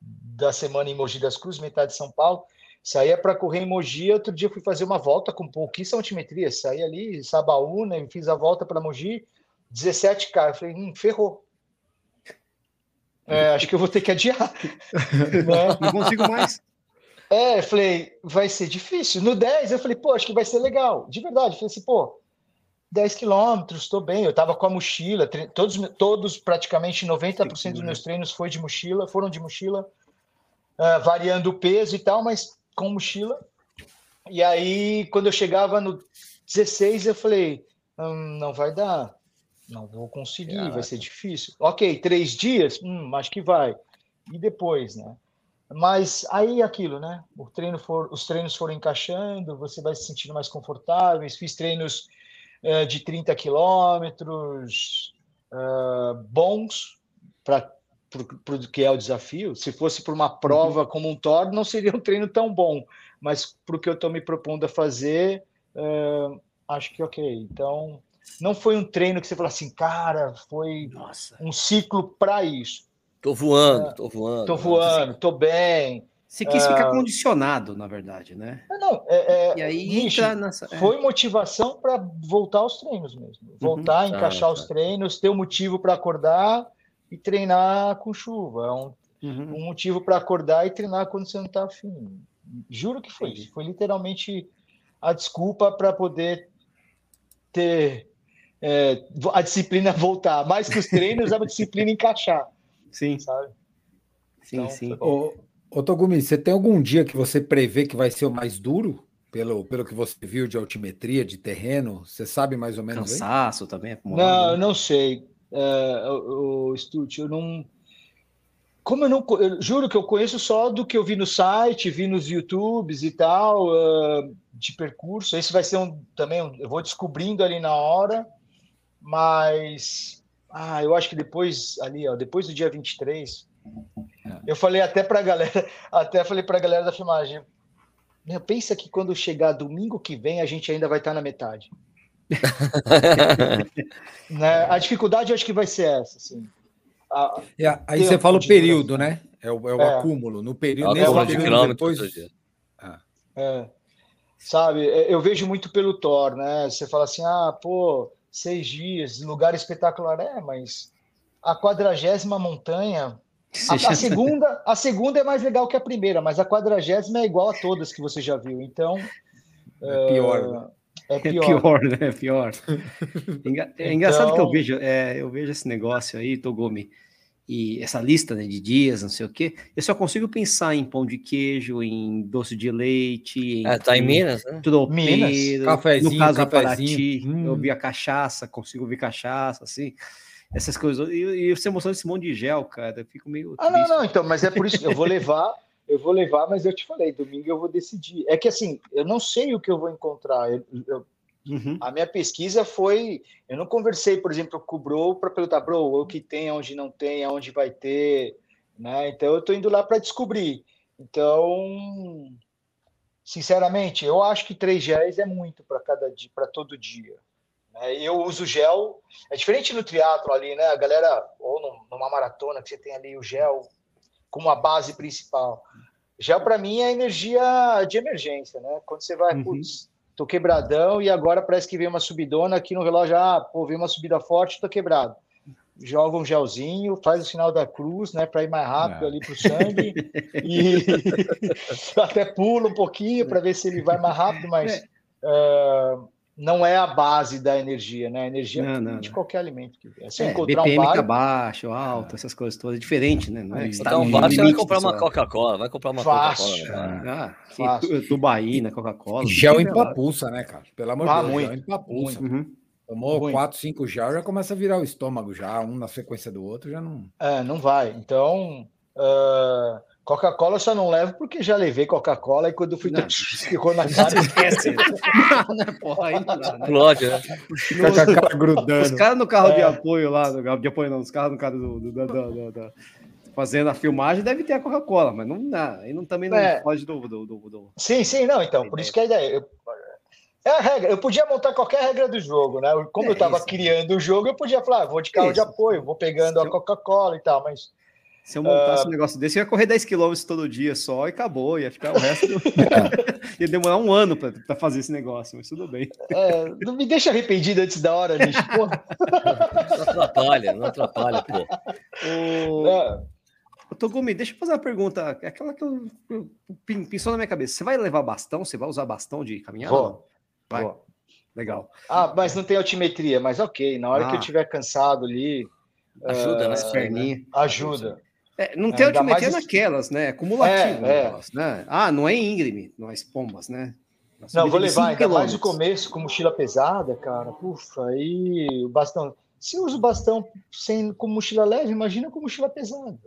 da semana em Mogi das Cruzes, metade de São Paulo, saía para correr em Mogi, outro dia fui fazer uma volta com pouquíssima altimetria, saí ali, Sabaúna, né, fiz a volta para Mogi, 17K, eu falei, hum, ferrou. É, acho que eu vou ter que adiar. Não, não consigo mais. É, falei, vai ser difícil. No 10, eu falei, pô, acho que vai ser legal. De verdade, eu falei assim, pô, 10 quilômetros, estou bem. Eu estava com a mochila, todos, todos praticamente 90% dos meus treinos foi de mochila, foram de mochila, uh, variando o peso e tal, mas com mochila. E aí, quando eu chegava no 16, eu falei, hum, não vai dar, não vou conseguir, Caraca. vai ser difícil. Ok, três dias, hum, acho que vai. E depois, né? Mas aí aquilo, né? O treino for, os treinos foram encaixando, você vai se sentindo mais confortável. Fiz treinos uh, de 30 quilômetros uh, bons para o que é o desafio. Se fosse para uma prova uhum. como um Thor, não seria um treino tão bom, mas para o que eu estou me propondo a fazer, uh, acho que ok. Então, não foi um treino que você falou assim, cara, foi Nossa. um ciclo para isso. Tô voando, é, tô voando. Tô voando, tô bem. Você quis ficar uh, condicionado, na verdade, né? Não, é, é, e aí entra nessa, é. foi motivação para voltar aos treinos mesmo. Uhum. Voltar, uhum, encaixar tá, os treinos, ter um motivo para acordar e treinar com chuva. É um, uhum. um motivo para acordar e treinar quando você não está afim. Juro que foi isso. Foi literalmente a desculpa para poder ter é, a disciplina voltar. Mais que os treinos, a disciplina encaixar. Sim. Sabe? Sim, então, sim. Ô, Togumi, você tem algum dia que você prevê que vai ser o mais duro? Pelo, pelo que você viu de altimetria, de terreno, você sabe mais ou menos? Cansaço aí? também? Não, eu não sei. É, o, o Stut, eu não. Como eu não. Eu juro que eu conheço só do que eu vi no site, vi nos YouTubes e tal, uh, de percurso. Esse vai ser um também. Um, eu vou descobrindo ali na hora, mas. Ah, eu acho que depois, ali, ó, depois do dia 23, é. Eu falei até para a galera, até falei para a galera da filmagem, meu, pensa que quando chegar domingo que vem a gente ainda vai estar na metade. né? A dificuldade eu acho que vai ser essa, assim. A, é, aí você fala o período, né? É o, é o é. acúmulo. No período, é período depois... Ah. É. Sabe, é, eu vejo muito pelo Thor, né? Você fala assim, ah, pô, seis dias, lugar espetacular. É, mas a quadragésima montanha a, a, segunda, a segunda é mais legal que a primeira, mas a quadragésima é igual a todas que você já viu. Então. É pior. Né? É, é pior. É pior, né? É pior. É engraçado então... que eu então vejo, é, eu vejo esse negócio aí, Togumi, e essa lista né, de dias, não sei o quê. Eu só consigo pensar em pão de queijo, em doce de leite. Em, é, tá em Minas, né? Tropeiro, Minas. Cafezinho, no caso cafezinho. Paraty, hum. eu vi a cachaça, consigo ver cachaça, assim essas coisas. E, e você mostrando esse monte de gel, cara, eu fico meio. Ah, triste. não, não, então, mas é por isso que eu vou levar, eu vou levar, mas eu te falei, domingo eu vou decidir. É que assim, eu não sei o que eu vou encontrar. Eu, eu, uhum. A minha pesquisa foi. Eu não conversei, por exemplo, com o Bro para perguntar, Bro, o que tem, onde não tem, aonde vai ter. Né? Então eu estou indo lá para descobrir. Então, sinceramente, eu acho que três géis é muito para cada dia, para todo dia. Né? Eu uso gel, é diferente no triatlo ali, né? A galera, ou numa maratona, que você tem ali o gel como a base principal. Gel, para mim, é energia de emergência, né? Quando você vai, uhum. putz, tô quebradão e agora parece que vem uma subidona aqui no relógio, ah, pô, vem uma subida forte, tô quebrado. joga um gelzinho, faz o sinal da cruz, né, para ir mais rápido é. ali para o sangue, e até pula um pouquinho para ver se ele vai mais rápido, mas é. uh, não é a base da energia, né? A energia não, não, de qualquer alimento que vier. Se é, encontrar BPM um bar... baixo, alto, essas coisas todas, é diferente, né? Não é, então, baixo, você vai comprar uma Coca-Cola, vai comprar uma Coca-Cola. Ah, Fácil. Tubaína, Coca-Cola. Gel empapuça, né, cara? Pelo amor de ah, Deus, muito. gel empapuça. Uhum. Tomou muito. quatro, cinco gel, já começa a virar o estômago já, um na sequência do outro, já não... É, não vai. Então... Uh Coca-Cola eu só não levo porque já levei Coca-Cola e quando fui não, ficou na cara. Esquece. não, porra, aí não dá, né? Lógico, né? Os, grudando. Os caras no carro é. de apoio lá, no carro de apoio não, os caras no carro do, do, do, do, do fazendo a filmagem deve ter a Coca-Cola, mas não dá. Aí não, também não é. pode do, do, do, do, Sim, sim, não, então. Por isso que a ideia. Eu, é a regra. Eu podia montar qualquer regra do jogo, né? Como é, eu estava criando o jogo, eu podia falar, ah, vou de carro isso. de apoio, vou pegando a Coca-Cola e tal, mas se eu montasse uh... um negócio desse, eu ia correr 10 km todo dia só e acabou, ia ficar o resto. Do... ia demorar um ano para fazer esse negócio, mas tudo bem. É, não me deixa arrependido antes da hora, bicho. não atrapalha, não atrapalha, pô. O... É. Togumi, deixa eu fazer uma pergunta. É aquela que eu, eu, eu pensou na minha cabeça. Você vai levar bastão? Você vai usar bastão de caminhada? Vou. Vai. Vou. Legal. Ah, mas não tem altimetria, mas ok. Na hora ah. que eu ah. estiver cansado ali. Ajuda, uh, né? Perninha. Ajuda. É, não tem altimetria mais... naquelas, né? É cumulativo. É, é. né? Ah, não é íngreme, não é pombas, né? Não, vou levar ainda mais no começo com mochila pesada, cara. Ufa, aí o bastão. Se usa o bastão sem, com mochila leve, imagina com mochila pesada.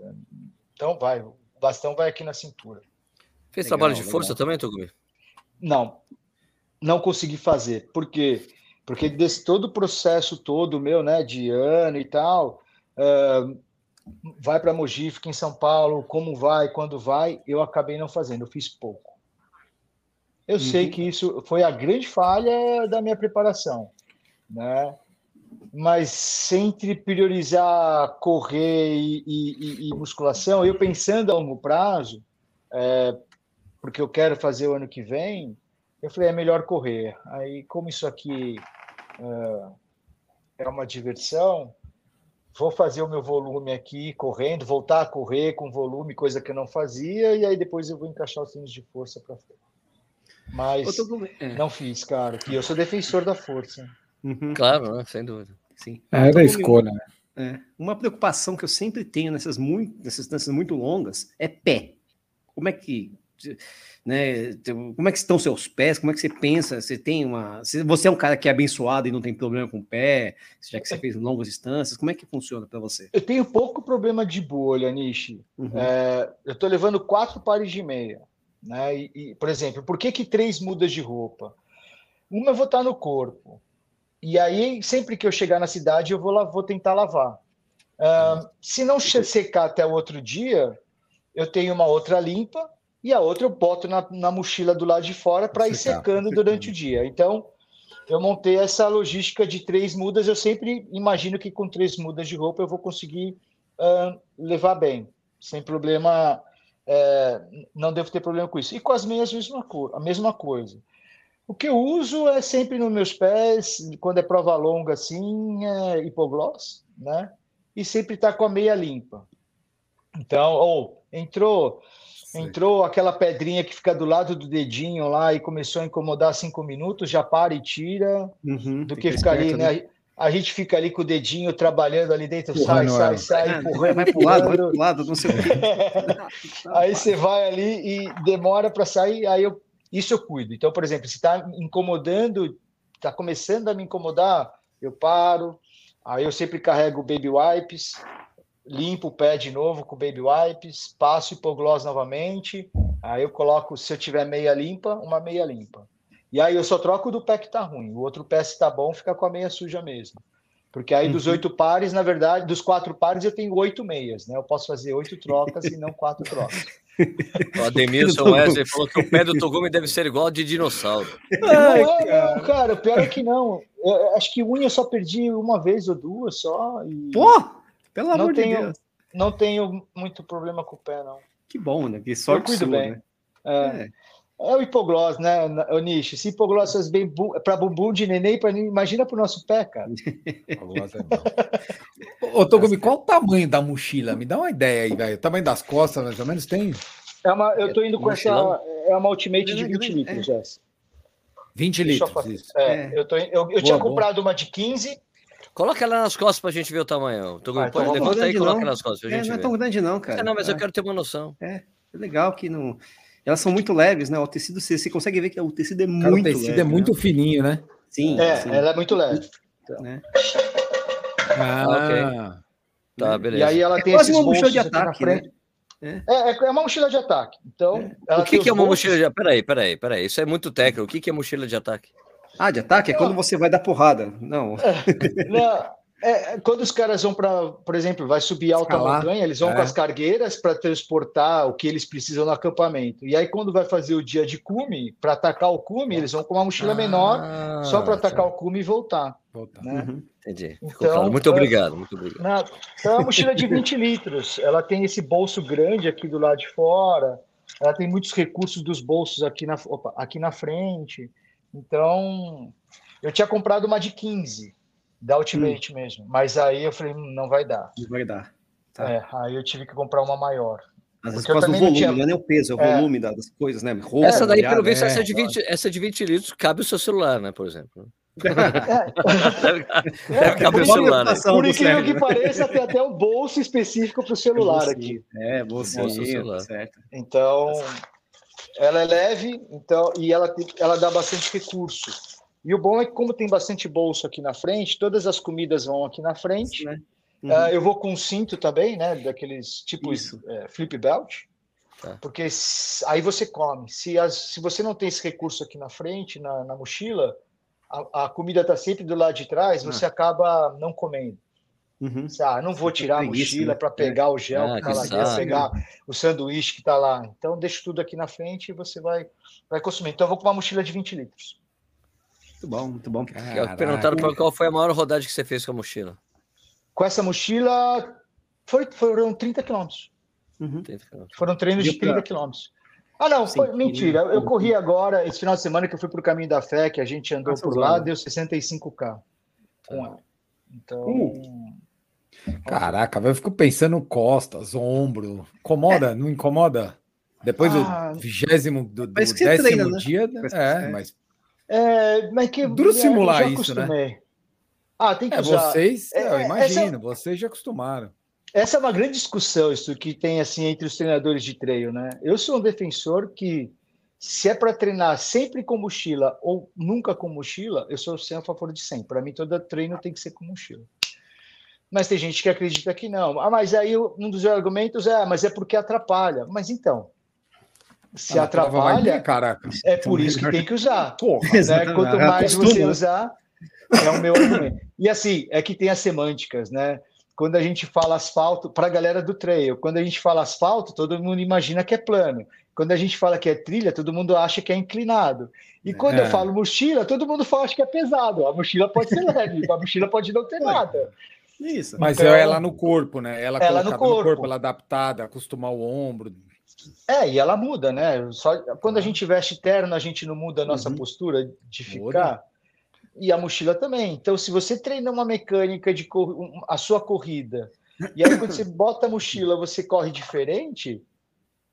Então vai, o bastão vai aqui na cintura. Fez legal, trabalho de força legal. também, Togumi? Não, não consegui fazer. Por quê? Porque desse todo o processo todo meu, né, de ano e tal, uh, vai para Mogi, fica em São Paulo, como vai, quando vai, eu acabei não fazendo, eu fiz pouco. Eu uhum. sei que isso foi a grande falha da minha preparação, né? Mas entre priorizar correr e, e, e musculação, eu pensando a longo prazo, é, porque eu quero fazer o ano que vem, eu falei, é melhor correr. Aí, como isso aqui é, é uma diversão, vou fazer o meu volume aqui correndo, voltar a correr com volume, coisa que eu não fazia, e aí depois eu vou encaixar os treinos de força para frente. Mas é. não fiz, cara, que eu sou defensor da força. Uhum. Claro, né? sem dúvida. Sim. É da escolha, né? É. Uma preocupação que eu sempre tenho nessas, muito, nessas distâncias muito longas é pé. Como é que né? Como é que estão seus pés? Como é que você pensa? Você tem uma. Você é um cara que é abençoado e não tem problema com o pé, já que você fez longas distâncias, como é que funciona para você? Eu tenho pouco problema de bolha, Nishi. Uhum. É, eu estou levando quatro pares de meia. Né? E, e, por exemplo, por que, que três mudas de roupa? Uma eu vou estar no corpo. E aí, sempre que eu chegar na cidade, eu vou lá, vou tentar lavar. Uh, se não secar até o outro dia, eu tenho uma outra limpa e a outra eu boto na, na mochila do lado de fora para ir secando durante o dia. Então, eu montei essa logística de três mudas. Eu sempre imagino que com três mudas de roupa eu vou conseguir uh, levar bem, sem problema. É, não devo ter problema com isso. E com as meias, a mesma, a mesma coisa. O que eu uso é sempre nos meus pés, quando é prova longa assim, é hipogloss, né? E sempre tá com a meia limpa. Então, ou entrou Entrou aquela pedrinha que fica do lado do dedinho lá e começou a incomodar cinco minutos, já para e tira, uhum, do que ficar ali, né? né? A gente fica ali com o dedinho trabalhando ali dentro, sai, sai, sai, é, empurrando. Vai pro lado, vai pro lado, não sei o quê. aí você vai ali e demora para sair, aí eu, isso eu cuido. Então, por exemplo, se está incomodando, está começando a me incomodar, eu paro, aí eu sempre carrego baby wipes, limpo o pé de novo com baby wipes, passo hipogloss novamente, aí eu coloco, se eu tiver meia limpa, uma meia limpa. E aí eu só troco do pé que tá ruim, o outro pé se tá bom, fica com a meia suja mesmo. Porque aí dos uhum. oito pares, na verdade, dos quatro pares eu tenho oito meias, né? Eu posso fazer oito trocas e não quatro trocas. O Ademilson Wesley falou que o pé do Togumi deve ser igual de dinossauro. Ai, não, cara. Não, cara, o pior é que não. Eu, acho que unha eu só perdi uma vez ou duas só. E... Pô! Pelo amor tenho, de Deus. Não tenho muito problema com o pé, não. Que bom, né? Que sorte Eu cuido sua, bem. Né? É. É. É o hipoglós, né, o nicho. Se hipoglós faz bem bu para bumbum de neném, pra, imagina para o nosso pé, cara. Ô, Togumi, qual o tamanho da mochila? Me dá uma ideia aí, velho. O tamanho das costas, mais ou menos, tem? É uma, eu tô indo com essa. É uma Ultimate de 20 litros, é. Jess. 20 litros, isso. É, eu, tô, eu, eu boa, tinha boa. comprado uma de 15. Coloca ela nas costas pra gente ver o tamanho. Tô, ah, então levanta aí e coloca nas costas. É, não é tão grande, não, cara. É, não, mas é. eu quero ter uma noção. É, é legal que não. Elas são muito leves, né? O tecido, você, você consegue ver que o tecido é cara, muito O tecido leve, é muito né? fininho, né? Sim. É, sim. ela é muito leve. Então. Né? Ah, ok. Tá, beleza. E aí ela tem é quase uma mochila de ataque, né? É. é. É, uma mochila de ataque. Então, é. o que, que é uma mochila de ataque? Peraí, peraí, peraí. Isso é muito técnico. O que, que é mochila de ataque? Ah, de ataque? É quando você vai dar porrada. Não. Não. É, quando os caras vão para, por exemplo, vai subir alta Escalar. montanha, eles vão é. com as cargueiras para transportar o que eles precisam no acampamento. E aí, quando vai fazer o dia de cume, para atacar o cume, eles vão com uma mochila ah, menor só para atacar o cume e voltar. voltar. Né? Uhum. Entendi. Então, muito obrigado, muito obrigado. Na, então, é uma mochila de 20 litros. Ela tem esse bolso grande aqui do lado de fora. Ela tem muitos recursos dos bolsos aqui na, opa, aqui na frente. Então, eu tinha comprado uma de 15 da Ultimate hum. mesmo. Mas aí eu falei, hum, não vai dar. Não vai dar. Tá. É, aí eu tive que comprar uma maior. Às vezes por do volume, tinha... não é nem o peso, é o é. volume das coisas, né? Roupa, essa daí, pelo visto, é, essa, de 20, essa de 20 litros cabe o seu celular, né? Por exemplo. É. deve, caber o celular. Né? Por incrível que pareça, tem até um bolso específico para o celular aqui. É, bolsinho, celular. certo. Então, ela é leve então, e ela, ela dá bastante recurso. E o bom é que, como tem bastante bolso aqui na frente, todas as comidas vão aqui na frente. Isso, né? uhum. uh, eu vou com um cinto também, né? Daqueles tipos é, flip belt. Tá. Porque aí você come. Se, as, se você não tem esse recurso aqui na frente, na, na mochila, a, a comida está sempre do lado de trás, ah. você acaba não comendo. Uhum. Ah, não vou tirar a mochila né? para pegar o gel ah, que está lá, pegar o sanduíche que está lá. Então, deixa tudo aqui na frente e você vai, vai consumir. Então, eu vou com uma mochila de 20 litros. Muito bom, muito bom. Caraca. Perguntaram para qual foi a maior rodagem que você fez com a mochila. Com essa mochila, foi, foram 30 quilômetros. Uhum. Foram treinos de 30 quilômetros. Ah, não, foi, mentira. Eu corri agora, esse final de semana que eu fui para o Caminho da Fé, que a gente andou Nossa, por lá, deu 65K. Ah. Então. Uh. Caraca, eu fico pensando costas, ombro. Incomoda? É. Não incomoda? Depois ah, do vigésimo, do, do décimo treina, né? dia, né? é, mas é, mas que duro simular isso, né? Ah, tem que é, usar. Vocês, é, eu imagino, essa, vocês já acostumaram. Essa é uma grande discussão, isso que tem assim entre os treinadores de treino, né? Eu sou um defensor que se é para treinar sempre com mochila ou nunca com mochila, eu sou sempre a favor de sempre. Para mim, todo treino tem que ser com mochila. Mas tem gente que acredita que não. Ah, mas aí um dos argumentos é, ah, mas é porque atrapalha. Mas então, se ah, atrapalha, caraca. é por isso que tem que usar. Porra, né? Quanto mais você usar, é o meu argumento. E assim, é que tem as semânticas, né? Quando a gente fala asfalto, para a galera do trail, quando a gente fala asfalto, todo mundo imagina que é plano. Quando a gente fala que é trilha, todo mundo acha que é inclinado. E quando é. eu falo mochila, todo mundo fala que é pesado. A mochila pode ser leve, a mochila pode não ter nada. Isso. Mas então, é ela no corpo, né? Ela, ela no corpo. no corpo, ela adaptada, acostumar o ombro, é, e ela muda, né? Só quando a gente veste terno, a gente não muda a nossa uhum. postura de ficar. Muda. E a mochila também. Então, se você treina uma mecânica de cor... a sua corrida, e aí quando você bota a mochila, você corre diferente,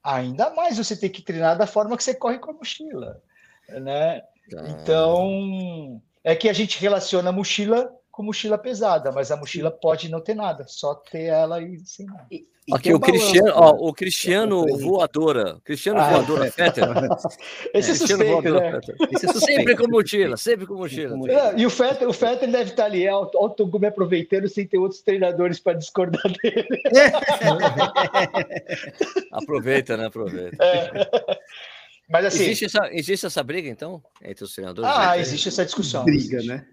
ainda mais você tem que treinar da forma que você corre com a mochila, né? Tá. Então, é que a gente relaciona a mochila com mochila pesada, mas a mochila pode não ter nada, só ter ela e sem nada. E, Aqui o, Cristiano, ó, o Cristiano voadora, Cristiano ah, voadora Fetter. Esse é, é suspeito, né? Esse é sempre com mochila, sempre com mochila. É, e o Fetter, o Fetter deve estar ali, é, o Togumi aproveitando sem ter outros treinadores para discordar dele. Aproveita, né? Aproveita. É. Mas assim, existe essa, existe essa briga então entre os treinadores? Ah, existe essa discussão. Briga, né?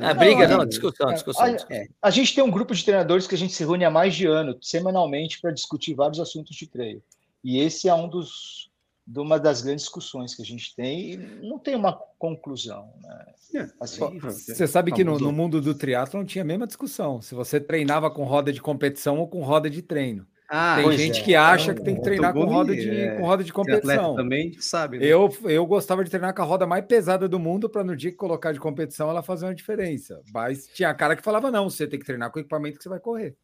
A ah, briga, não, discussão, discussão. A, discussão. a, gente tem um grupo de treinadores que a gente se reúne há mais de ano, semanalmente, para discutir vários assuntos de treino. E esse é um dos de uma das grandes discussões que a gente tem e não tem uma conclusão. Né? É, você sabe que no, no, mundo do triatlo não tinha a mesma discussão. Se você treinava com roda de competição ou com roda de treino. Ah, tem gente é. que acha que tem que treinar com roda, de, é, com roda de competição. também sabe. Né? Eu, eu gostava de treinar com a roda mais pesada do mundo para no dia que colocar de competição ela fazer uma diferença. Mas tinha cara que falava: não, você tem que treinar com o equipamento que você vai correr.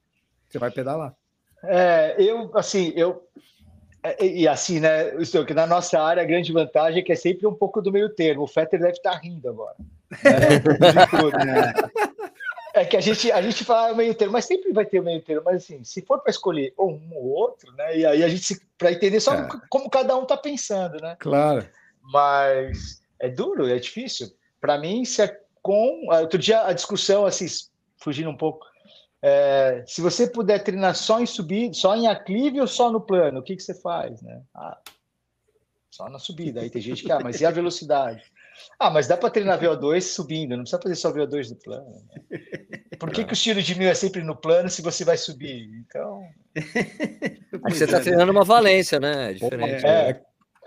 Você vai pedalar. É, eu, assim, eu. É, e assim, né, que na nossa área a grande vantagem é que é sempre um pouco do meio termo. O Fetter deve estar rindo agora. Né? É que a gente, a gente fala meio termo, mas sempre vai ter o meio termo. Mas assim, se for para escolher um ou outro, né? E aí a gente para entender só é. como cada um está pensando, né? Claro. Mas é duro, é difícil. Para mim, se é com outro dia a discussão assim, fugindo um pouco, é, se você puder treinar só em subida, só em aclive ou só no plano, o que que você faz, né? Ah, só na subida. Aí tem gente que ah, mas e a velocidade? Ah, mas dá para treinar VO2 subindo, não precisa fazer só VO2 no plano. Né? Por que, que o tiro de mil é sempre no plano se você vai subir? Então. você está treinando uma valência, né? É diferente. É,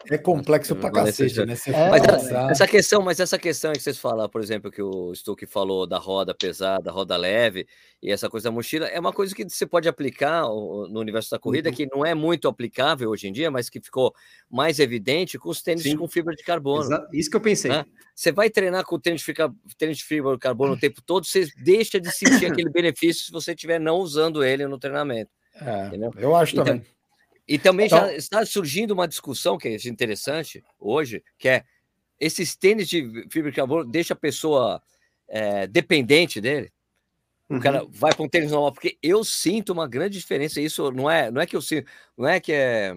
é complexo pra cacete, né? É, mas essa, essa questão, mas essa questão que vocês falam, por exemplo, que o Stuck falou da roda pesada, roda leve, e essa coisa da mochila, é uma coisa que você pode aplicar no universo da corrida, uhum. que não é muito aplicável hoje em dia, mas que ficou mais evidente com os tênis Sim. com fibra de carbono. Exa isso que eu pensei. Né? Você vai treinar com o tênis de, tênis de fibra de carbono o tempo todo, você deixa de sentir aquele benefício se você estiver não usando ele no treinamento. É, eu acho então, também. E também então, já está surgindo uma discussão que é interessante hoje, que é esses tênis de fibra de carbono deixa a pessoa é, dependente dele. O cara uhum. vai para um tênis normal, porque eu sinto uma grande diferença. Isso não é, não é que eu sinto, não é que é,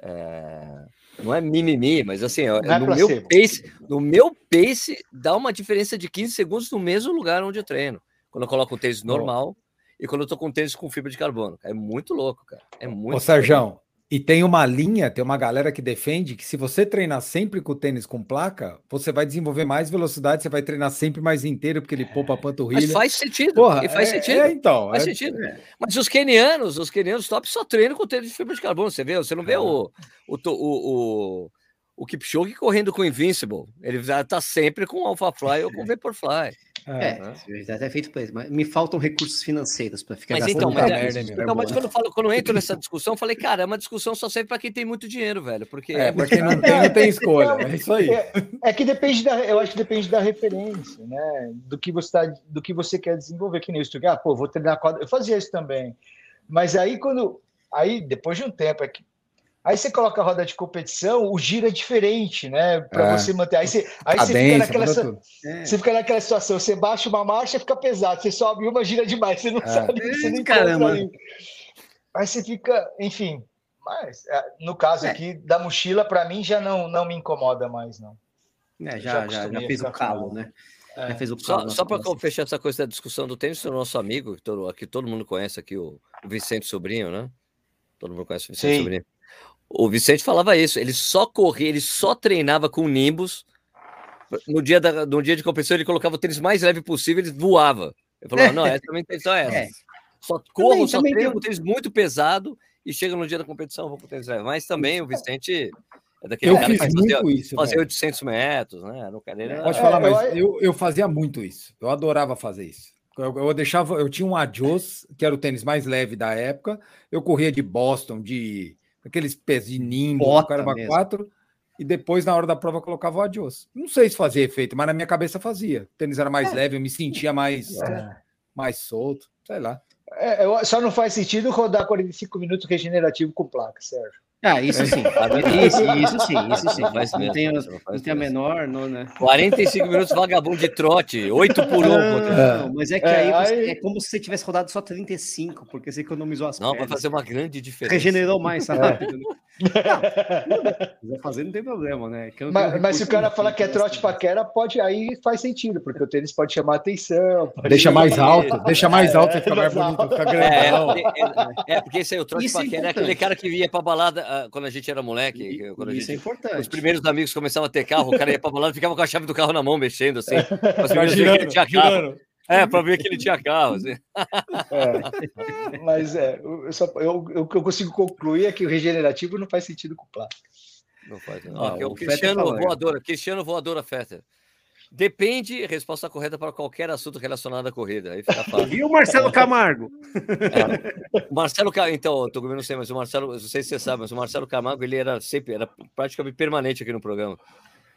é não é mimimi, mas assim, é no meu pace, no meu pace dá uma diferença de 15 segundos no mesmo lugar onde eu treino. Quando eu coloco o tênis normal, e quando eu tô com tênis com fibra de carbono. É muito louco, cara. É muito. Ô, Sérgio, e tem uma linha, tem uma galera que defende que se você treinar sempre com o tênis com placa, você vai desenvolver mais velocidade, você vai treinar sempre mais inteiro, porque ele poupa a panturrilha. Mas faz sentido. Porra, faz é, sentido. É, então. Faz é, sentido. É. Mas os kenianos, os kenianos top só treinam com tênis de fibra de carbono. Você vê? Você não vê o, o, o, o, o Kipchoge correndo com Invincible. Ele tá sempre com Alpha Fly ou com Vaporfly. É, é até feito para isso, mas me faltam recursos financeiros para ficar mas então, mas, é, merda, então, mas quando eu, falo, quando eu entro nessa discussão, eu falei, cara, é uma discussão só serve para quem tem muito dinheiro, velho. Porque é, para quem não tem, não tem escolha. É isso aí. É, é, que depende da, eu acho que depende da referência, né? Do que você tá, do que você quer desenvolver, que nem isso. Ah, pô, vou treinar quadra. Eu fazia isso também. Mas aí quando aí depois de um tempo é que Aí você coloca a roda de competição, o giro é diferente, né? Para é. você manter. Aí você, aí você fica naquela. É. Você fica naquela situação, você baixa uma marcha, fica pesado, você sobe uma, gira demais, você não é. sabe, você nem caramba. Ali. Aí você fica, enfim. Mas é, no caso é. aqui da mochila, para mim já não, não me incomoda mais, não. É, já, já, já, fez o calo, né? É. Já fez o calo só só para fechar essa coisa da discussão do tênis, o nosso amigo, que todo, aqui todo mundo conhece aqui, o, o Vicente Sobrinho, né? Todo mundo conhece o Vicente Sim. Sobrinho. O Vicente falava isso, ele só corria, ele só treinava com Nimbus. No dia, da, no dia de competição, ele colocava o tênis mais leve possível, ele voava. Ele falava, não, essa também tem só essa. É. Só corro, também, só também treino com tênis muito pesado e chega no dia da competição, vou com o tênis leve. Mas também o Vicente é daquele eu cara que fazia, isso, fazia 800 metros, né? No cadeira, Pode falar, é, mas eu, eu fazia muito isso. Eu adorava fazer isso. Eu, eu, deixava, eu tinha um Adios, que era o tênis mais leve da época. Eu corria de Boston, de aqueles pés de nimbo, o Caramba 4, e depois, na hora da prova, colocava o adios. Não sei se fazia efeito, mas na minha cabeça fazia. O tênis era mais é. leve, eu me sentia mais, é. mais solto, sei lá. É, só não faz sentido rodar 45 minutos regenerativo com placa, Sérgio. Ah, isso sim. Isso, isso sim, isso sim. Mas não tem, não tem a menor, não, né? 45 minutos vagabundo de trote, 8 por 1. Não, mas é que é, aí, você, aí, é como se você tivesse rodado só 35, porque você economizou as Não, vai fazer uma grande diferença. Regenerou mais rápido. Né? Não, fazer não tem problema, né? mas, mas se o cara falar que é trote paquera, pode, aí faz sentido, porque o tênis pode chamar atenção. Pode deixa mais alto, deixa mais alto, é, fica mais bonito, fica grandão. É, é, é, porque esse aí, o trote Isso paquera é, é aquele cara que vinha pra balada quando a gente era moleque. Quando Isso gente, é importante. Os primeiros amigos começavam a ter carro, o cara ia pra balada e ficava com a chave do carro na mão, mexendo assim. Pra girando, que tinha carro. É, para ver que ele tinha carro. Assim. É, mas é, eu, só, eu, o que eu consigo concluir é que o regenerativo não faz sentido com o plástico. Não faz. Não. Ah, o, o Cristiano Voadora, Cristiano Voadora Fetter. Depende, resposta correta para qualquer assunto relacionado à corrida. Aí fica fácil. E o Marcelo Camargo? É, o Marcelo então, eu tô não sei, mas o Marcelo, não sei se você sabe, mas o Marcelo Camargo, ele era sempre, era praticamente permanente aqui no programa.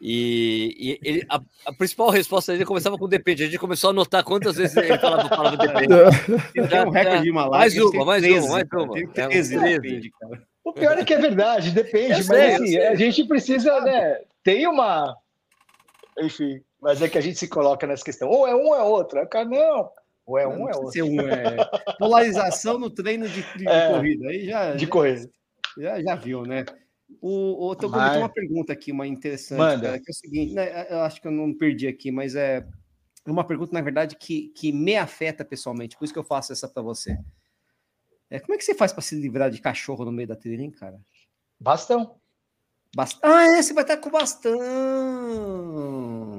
E, e ele, a, a, principal resposta dele começava com depende. A gente começou a notar quantas vezes ele falava a palavra depende. Tem um recorde de Himalaia. Mais uma, mais 13, uma, mais uma. Tem 13, é, depende, cara. O pior é que é verdade, depende, mas sei, assim, a gente precisa, né? Tem uma. Enfim, mas é que a gente se coloca nessa questão. Ou é um ou é outro. Cara, não. Ou é um ou é outro. Um, é... Polarização no treino de, de é, corrida. Aí já, de corrida. Já, já viu, né? O, o Togumi mas... tem uma pergunta aqui, uma interessante, cara, que é o seguinte, né, eu acho que eu não perdi aqui, mas é uma pergunta, na verdade, que, que me afeta pessoalmente, por isso que eu faço essa para você. É, como é que você faz para se livrar de cachorro no meio da trilha, hein, cara? Bastão. Bastão. Ah, é, você vai estar com bastão.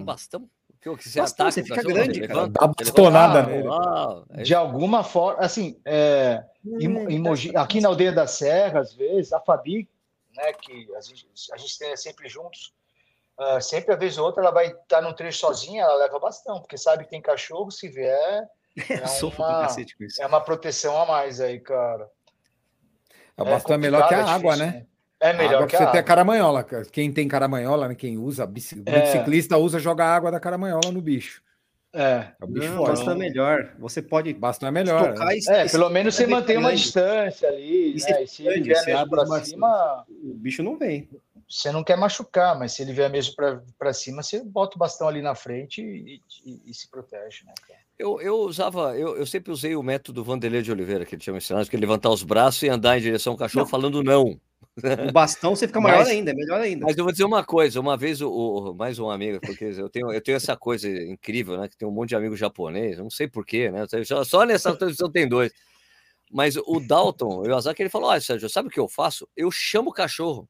Bastão? Que, que você, bastão, você fica grande, cara. Dá bastonada nele. É de alguma forma, assim, é, hum, em, em aqui na Aldeia da Serra, às vezes, a Fabi, né, que a gente, a gente tem sempre juntos, uh, sempre, a vez ou outra, ela vai estar num trecho sozinha, ela leva bastão, porque sabe que tem cachorro, se vier, é, uma, é uma proteção a mais aí, cara. A bastão é, é melhor que a água, difícil, né? né? É melhor que você ter a caramanhola. Quem tem caramanhola, né? Quem usa, biciclista é. usa, joga água da caramanhola no bicho. É. é o bicho não, bastão é melhor. Você pode. Bastão é melhor. Né? É, pelo menos você mantém uma distância ali. E né? se, ele vier mesmo para cima. O bicho não vem. Você não quer machucar, mas se ele vier mesmo para cima, você bota o bastão ali na frente e, e, e se protege, né, cara? Eu, eu usava, eu, eu sempre usei o método Vanderlei de Oliveira, que ele tinha me ensinado, que é levantar os braços e andar em direção ao cachorro não. falando não. O bastão você fica maior mas, ainda, é melhor ainda. Mas eu vou dizer uma coisa, uma vez o, o, mais um amigo, porque eu tenho, eu tenho essa coisa incrível, né? Que tem um monte de amigo japonês, não sei porquê, né? Só, só nessa transmissão tem dois. Mas o Dalton, o Azar, que ele falou: Olha, Sérgio, sabe o que eu faço? Eu chamo o cachorro.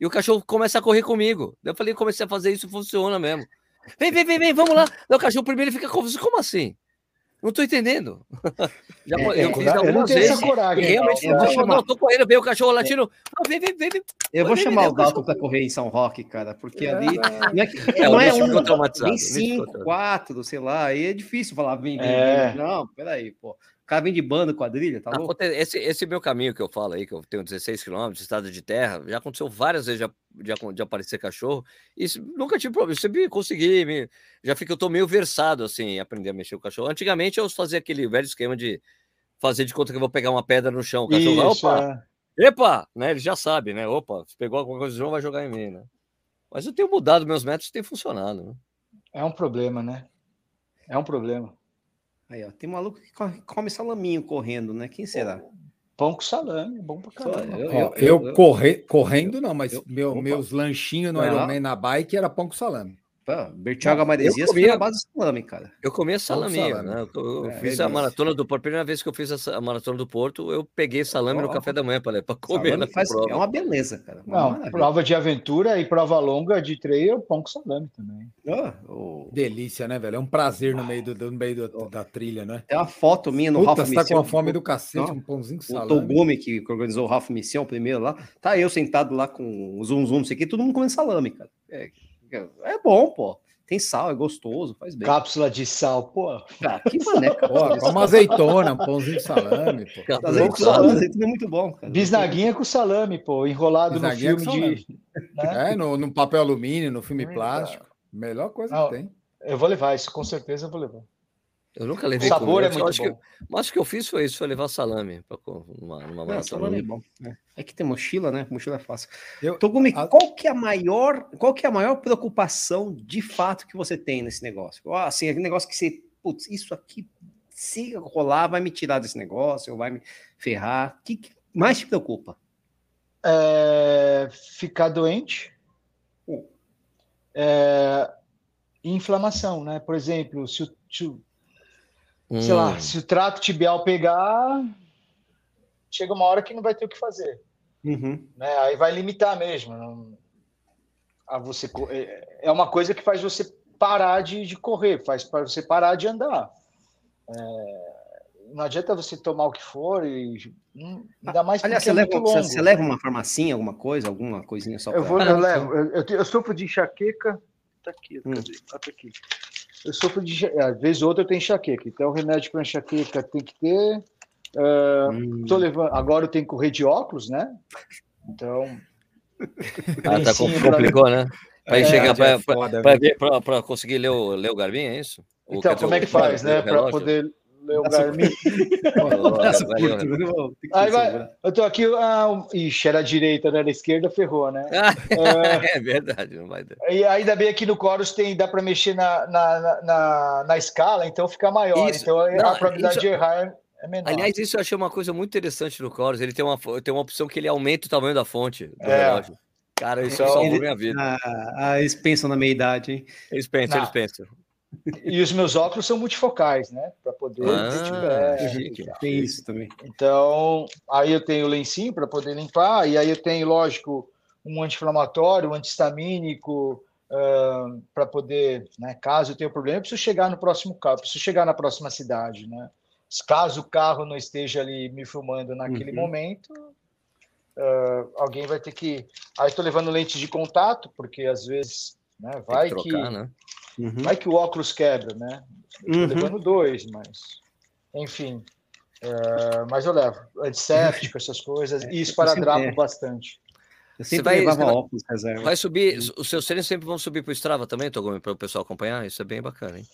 E o cachorro começa a correr comigo. Eu falei, comecei a fazer isso, funciona mesmo. Vem, vem, vem, vem, vamos lá. o cachorro primeiro fica confuso. Como assim? Não tô entendendo. Já, é, eu, é, fiz eu algumas vezes. Coragem, realmente, eu, vou chamar... não, tô correndo, veio o cachorro latino. Não, vem, vem, vem, vem. Eu vou vem, chamar vem, o Dalton para correr em São Roque, cara, porque é, ali não é, que, é, não é um, tem cinco, quatro, sei lá, aí é difícil falar vem, vem, é. vem. Não, peraí, pô cara vem de banda, quadrilha, tá louco? Esse, esse meu caminho que eu falo aí, que eu tenho 16 quilômetros, estado de terra, já aconteceu várias vezes de, de, de aparecer cachorro, e nunca tive problema, sempre consegui, me, já fico, eu tô meio versado, assim, em aprender a mexer com o cachorro. Antigamente eu fazia aquele velho esquema de fazer de conta que eu vou pegar uma pedra no chão, o cachorro, Isso, opa, é. epa, né, ele já sabe, né, opa, se pegou alguma coisa no chão, vai jogar em mim, né. Mas eu tenho mudado meus métodos, tem funcionado, né? É um problema, né? É um problema. Aí, ó, tem maluco que come salaminho correndo, né? Quem será? Pão com salame, bom pra caramba. Eu, eu, eu, eu corre, correndo não, mas meu, meus lanchinhos no Ironman na bike era pão com salame. Bertioga Maresias comia, a base de salame, cara. Eu comia salame, né? Eu, eu é, fiz é a maratona do Porto. Primeira vez que eu fiz a, maratona do Porto, eu peguei salame oh, no café da manhã para comer. Faz, é uma beleza, cara. Uma Não, maravilha. prova de aventura e prova longa de trail, pão com salame também. Oh, oh. Delícia, né, velho? É um prazer no meio, do, no meio do, da trilha, né? É uma foto minha no Puta, Ralph Missão. tá com a fome do cacete, um pãozinho com salame. O Togumi, que organizou o Ralph Missão primeiro lá, tá eu sentado lá com o zoom zoom, não sei o que, todo mundo comendo salame, cara. É, é bom, pô. Tem sal, é gostoso, faz bem. Cápsula de sal, pô. Ah, que mané, cara. uma azeitona, um pãozinho de salame, pô. Azeitona, azeitona é muito bom, cara. Bisnaguinha com salame, pô, enrolado no filme de. Né? É, no, no, papel alumínio, no filme plástico. Melhor coisa Não, que tem. Eu vou levar isso, com certeza eu vou levar. Eu nunca levei. O sabor é muito acho bom. Que, mas o que eu fiz foi isso, foi levar salame para uma, numa maratona. salame é bom. É. é. que tem mochila, né? Mochila é fácil. Eu, Togumi, a... qual que é a maior, qual que é a maior preocupação de fato que você tem nesse negócio? Assim, aquele negócio que você, putz, isso aqui se rolar vai me tirar desse negócio, ou vai me ferrar. O que, que mais te preocupa? É, ficar doente. Uh. É, inflamação, né? Por exemplo, se o, se o Hum. Sei lá, hum. se o trato tibial pegar, chega uma hora que não vai ter o que fazer. Uhum. Né? Aí vai limitar mesmo. Não... A você... É, é uma coisa que faz você parar de, de correr, faz para você parar de andar. É... Não adianta você tomar o que for e ainda mais Aliás, você, é leva, longo. você leva uma farmacinha, alguma coisa, alguma coisinha só Eu, vou, eu levo. Eu, eu, eu sofro de enxaqueca Tá aqui, hum. tá aqui. Eu sofro de. Às vezes outra tem enxaqueca. Então, o remédio para enxaqueca tem que ter. Uh, hum. tô levando, agora eu tenho que correr de óculos, né? Então. Ah, tá complicou, pra... né? Para é, chegar para é conseguir ler o, ler o Garmin, é isso? Então, como é que faz, né? Para poder ler o Garmin. Aí vai, eu tô aqui. Ah, ixi, era a direita, né? Era a esquerda, ferrou, né? é, é verdade, não vai dar. E ainda bem aqui no Chorus tem, dá para mexer na, na, na, na, escala, então fica maior. Isso. Então não, a probabilidade isso... de errar é menor. Aliás, isso eu achei uma coisa muito interessante no Chorus. Ele tem uma, tem uma opção que ele aumenta o tamanho da fonte do é. relógio. Cara, isso então, salvou ele, minha vida. Ah, ah, eles pensam na meia idade, hein? Eles pensam, Não. eles pensam. E os meus óculos são multifocais, né? Para poder. Ah, tem isso também. Então, aí eu tenho o lencinho para poder limpar, e aí eu tenho, lógico, um anti-inflamatório, um antistamínico, uh, para poder, né? Caso eu tenha problema, eu preciso chegar no próximo carro, preciso chegar na próxima cidade, né? Caso o carro não esteja ali me filmando naquele uhum. momento, uh, alguém vai ter que. Aí estou levando lente de contato, porque às vezes né, vai que, trocar, que né? Uhum. vai que o óculos quebra, né? Estou uhum. levando dois, mas enfim. Uh, mas eu levo antisséptico, essas coisas, e esparadrapo é. bastante. Eu sempre vai, levava vai, óculos reserva. Vai subir, os seus treinos sempre vão subir para o Strava também, Togumi, para o pessoal acompanhar? Isso é bem bacana, hein?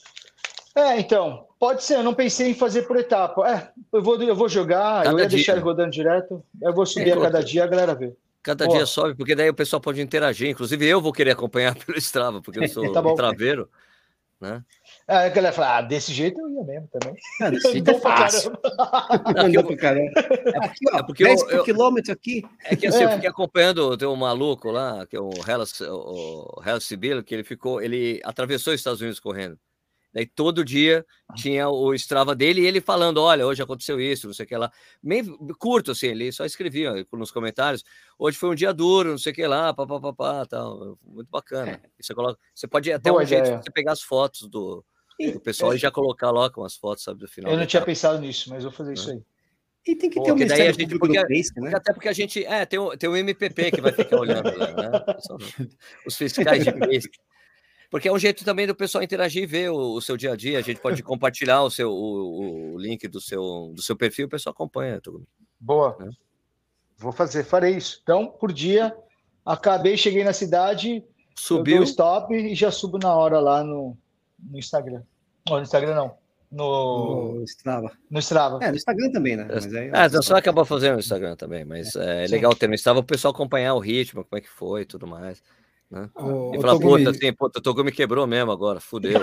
É, então, pode ser, eu não pensei em fazer por etapa. É, eu vou, eu vou jogar, cada eu ia dia. deixar ele rodando direto, eu vou subir é, a cada dia, a galera vê. Cada Pô. dia sobe, porque daí o pessoal pode interagir. Inclusive, eu vou querer acompanhar pelo Strava, porque eu sou tá traveiro. Né? É, a galera fala, ah, desse jeito eu ia mesmo também. Ah, desse jeito é fácil. Não, eu, é porque, ó, é porque 10 eu, quilômetro aqui. É que assim, é. eu fiquei acompanhando, tem um maluco lá, que é o Hellas, o Hellas Sibyl, que ele ficou, ele atravessou os Estados Unidos correndo. Daí todo dia tinha o Strava dele e ele falando: olha, hoje aconteceu isso, não sei o que lá. Meio curto, assim, ele só escrevia nos comentários: hoje foi um dia duro, não sei o que lá, papapá, tal. Muito bacana. E você, coloca, você pode até Boa um ideia. jeito de você pegar as fotos do, do pessoal e, e já colocar lá com as fotos, sabe, do final. Eu não tinha pensado nisso, mas vou fazer isso aí. E tem que ter um daí a gente, porque, Face, né? Até porque a gente. É, tem o, tem o MPP que vai ficar olhando lá, né? Os fiscais de Face. Porque é um jeito também do pessoal interagir e ver o, o seu dia a dia. A gente pode compartilhar o seu o, o, link do seu, do seu perfil, o pessoal acompanha. Tudo. Boa. É. Vou fazer, farei isso. Então, por dia, acabei, cheguei na cidade, subiu o stop e já subo na hora lá no, no Instagram. Não, no Instagram não. No... no Strava. No Strava. É, no Instagram também, né? Mas aí, é, só acabou fazendo no Instagram também, mas é, é legal ter no Strava o pessoal acompanhar o ritmo, como é que foi e tudo mais. Né? e falar, puta, assim, puta, o Togumi quebrou mesmo agora, fudeu.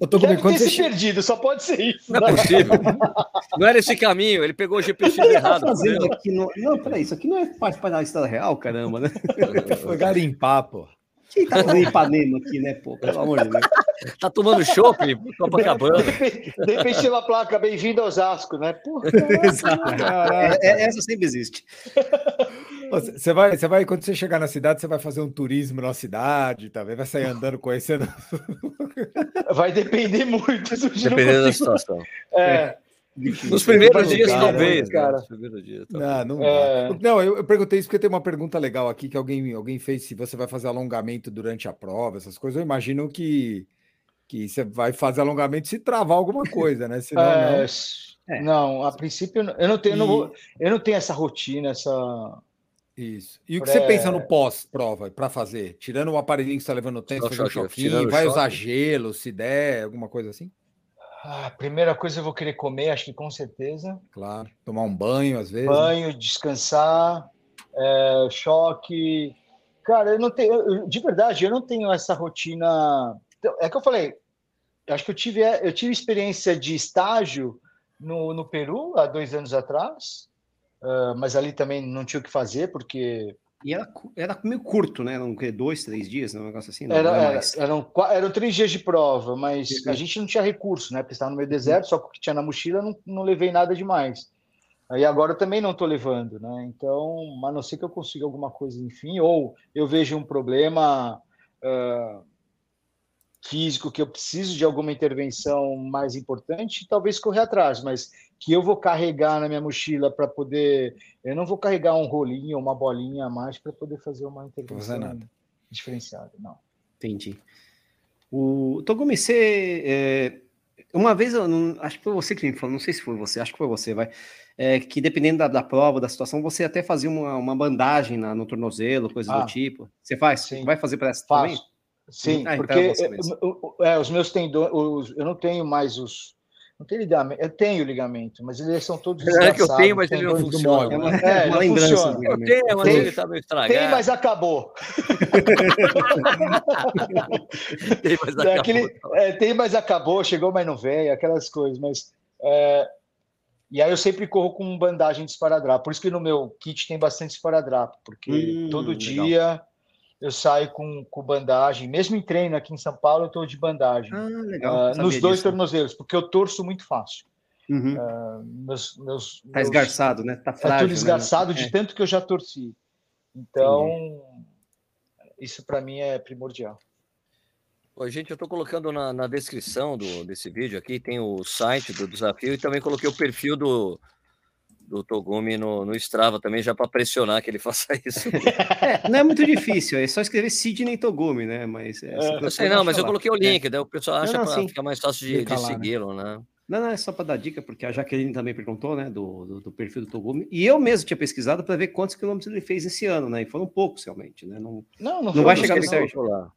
o, Togumi, quando ter você... se perdido, só pode ser isso. Não é possível. não era esse caminho, ele pegou o GPX tá errado. Fazendo aqui no... Não, peraí, isso aqui não é parte para a história real, caramba, né? Foi garimpar, pô. Quem tá fazendo Ipanema aqui, né, pô? Pelo amor de Deus. Tá tomando chopp, Copacabana. De repente tem uma placa, bem-vindo aos Osasco, né? Porra, é, é, essa sempre existe. Você vai, você vai, quando você chegar na cidade, você vai fazer um turismo na cidade, talvez vai sair andando, conhecendo. Vai depender muito do Dependendo da situação. É. Nos primeiros dias, talvez. Né? Cara. Nos primeiros dias, talvez. Não, não, é... não eu, eu, perguntei isso porque tem uma pergunta legal aqui que alguém, alguém fez se você vai fazer alongamento durante a prova, essas coisas. Eu imagino que, que você vai fazer alongamento se travar alguma coisa, né? Senão, é... não. É. Não, a princípio eu não tenho, e... eu, não vou, eu não tenho essa rotina, essa isso. E o que você pensa no pós-prova para fazer? Tirando o aparelhinho que você está levando o tempo, fazer um choquinho, vai usar gelo, se der, alguma coisa assim? A ah, primeira coisa eu vou querer comer, acho que com certeza. Claro. Tomar um banho, às vezes. Banho, descansar, é, choque. Cara, eu não tenho. de verdade, eu não tenho essa rotina. É que eu falei, acho que eu tive, eu tive experiência de estágio no, no Peru há dois anos atrás. Uh, mas ali também não tinha o que fazer, porque. E era, era meio curto, né? Eram dois, três dias, um negócio assim? Não, era, é era eram, eram três dias de prova, mas a gente não tinha recurso, né? Porque estava no meio do deserto, só o que tinha na mochila, não, não levei nada demais. Aí agora eu também não estou levando, né? Então, a não ser que eu consiga alguma coisa, enfim, ou eu vejo um problema. Uh, físico que eu preciso de alguma intervenção mais importante, talvez correr atrás, mas que eu vou carregar na minha mochila para poder. Eu não vou carregar um rolinho, uma bolinha a mais para poder fazer uma intervenção. Não nada. diferenciado, não. Entendi. O Togumi, você. É, uma vez, eu não, acho que foi você que me falou, não sei se foi você, acho que foi você, vai. É, que dependendo da, da, prova, da situação, você até fazia uma, uma bandagem na, no tornozelo, coisa ah, do tipo. Você faz? Sim. Vai fazer para essa Faço. também? Sim, ah, porque então é, os meus tendões, eu não tenho mais os, não tem ligamento. Eu tenho ligamento, mas eles são todos É que eu tenho, mas ele não funciona. É uma, é, uma lembrança. Funciona. Eu tenho, mas tem, ele está meio estragado. Tem, mas acabou. tem, mas acabou. É aquele, é, tem, mas acabou. Chegou, mas não veio. Aquelas coisas. Mas, é, e aí eu sempre corro com bandagem de esparadrapo. Por isso que no meu kit tem bastante esparadrapo. Porque hum, todo legal. Eu saio com, com bandagem, mesmo em treino aqui em São Paulo, eu estou de bandagem. Ah, legal. Uh, nos dois disso. tornozelos, porque eu torço muito fácil. Uhum. Uh, meus, meus, tá meus, esgarçado, né? Tá frágil. Tá tudo esgarçado né? de é. tanto que eu já torci. Então, Entendi. isso para mim é primordial. Oi, gente, eu estou colocando na, na descrição do, desse vídeo aqui, tem o site do desafio e também coloquei o perfil do, do Togumi no, no Strava também, já para pressionar que ele faça isso. É, não é muito difícil, é só escrever Sidney Togumi, né? Mas é, é, eu sei, não, mas falar. eu coloquei o link, é. daí o pessoal acha para ficar mais fácil de, de né? segui-lo, né? Não, não, é só para dar dica, porque a Jaqueline também perguntou, né, do, do, do perfil do Togumi, e eu mesmo tinha pesquisado para ver quantos quilômetros ele fez esse ano, né? E foram poucos realmente, né? Não, não, não, não vai chegar no Sérgio. Lá.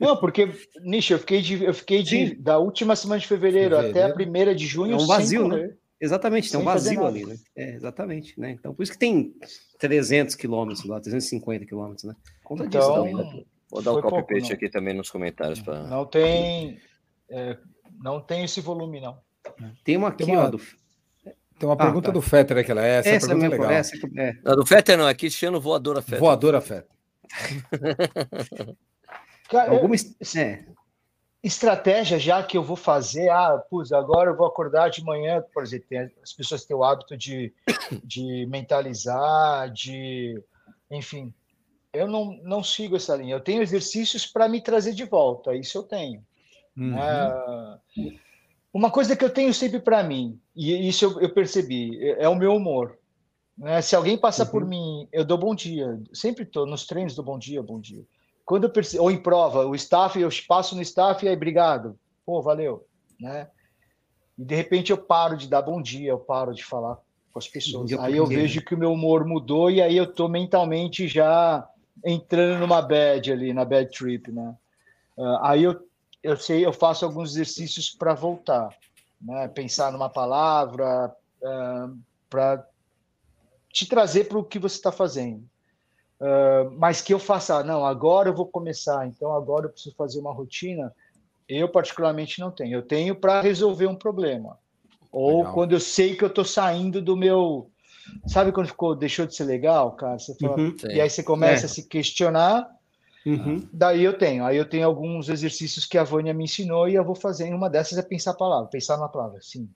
Não, porque, Nish, eu fiquei de, eu fiquei de, da última semana de fevereiro, fevereiro, até a primeira de junho. É um vazio, né? Exatamente, tem um vazio ali, né? É, exatamente, né? Então, por isso que tem 300 quilômetros lá, 350 quilômetros, né? Conta então, disso também, né? Vou dar o um copy-paste aqui também nos comentários. Pra... Não tem... É, não tem esse volume, não. Tem uma aqui, tem uma, ó, do... Tem uma ah, pergunta tá. do Fetter aqui, ela é essa, essa pergunta é legal. Essa é. Não, do Fetter não, é Cristiano Voadora Fetter. Voadora Fetter. Cara, Alguma... É estratégia já que eu vou fazer, ah, putz, agora eu vou acordar de manhã, por exemplo, as pessoas têm o hábito de, de mentalizar, de, enfim, eu não, não sigo essa linha. Eu tenho exercícios para me trazer de volta, isso eu tenho. Uhum. É, uma coisa que eu tenho sempre para mim, e isso eu, eu, percebi, é o meu humor. Né? Se alguém passa uhum. por mim, eu dou bom dia. Sempre estou nos treinos do bom dia, bom dia. Quando eu percebo, ou em prova, o staff, eu passo no staff e aí, obrigado. Pô, valeu, né? E de repente eu paro de dar bom dia, eu paro de falar com as pessoas. Eu aí eu vejo que o meu humor mudou e aí eu tô mentalmente já entrando numa bad ali, na bad trip, né? Uh, aí eu, eu sei, eu faço alguns exercícios para voltar, né? Pensar numa palavra uh, ah, para te trazer para o que você está fazendo. Uh, mas que eu faça, não, agora eu vou começar, então agora eu preciso fazer uma rotina, eu particularmente não tenho. Eu tenho para resolver um problema. Ou legal. quando eu sei que eu estou saindo do meu. Sabe quando ficou, deixou de ser legal, cara? Fala, uhum, e aí você começa é. a se questionar. Uhum. Daí eu tenho. Aí eu tenho alguns exercícios que a Vânia me ensinou e eu vou fazer. Uma dessas é pensar a palavra, pensar na palavra. Sim.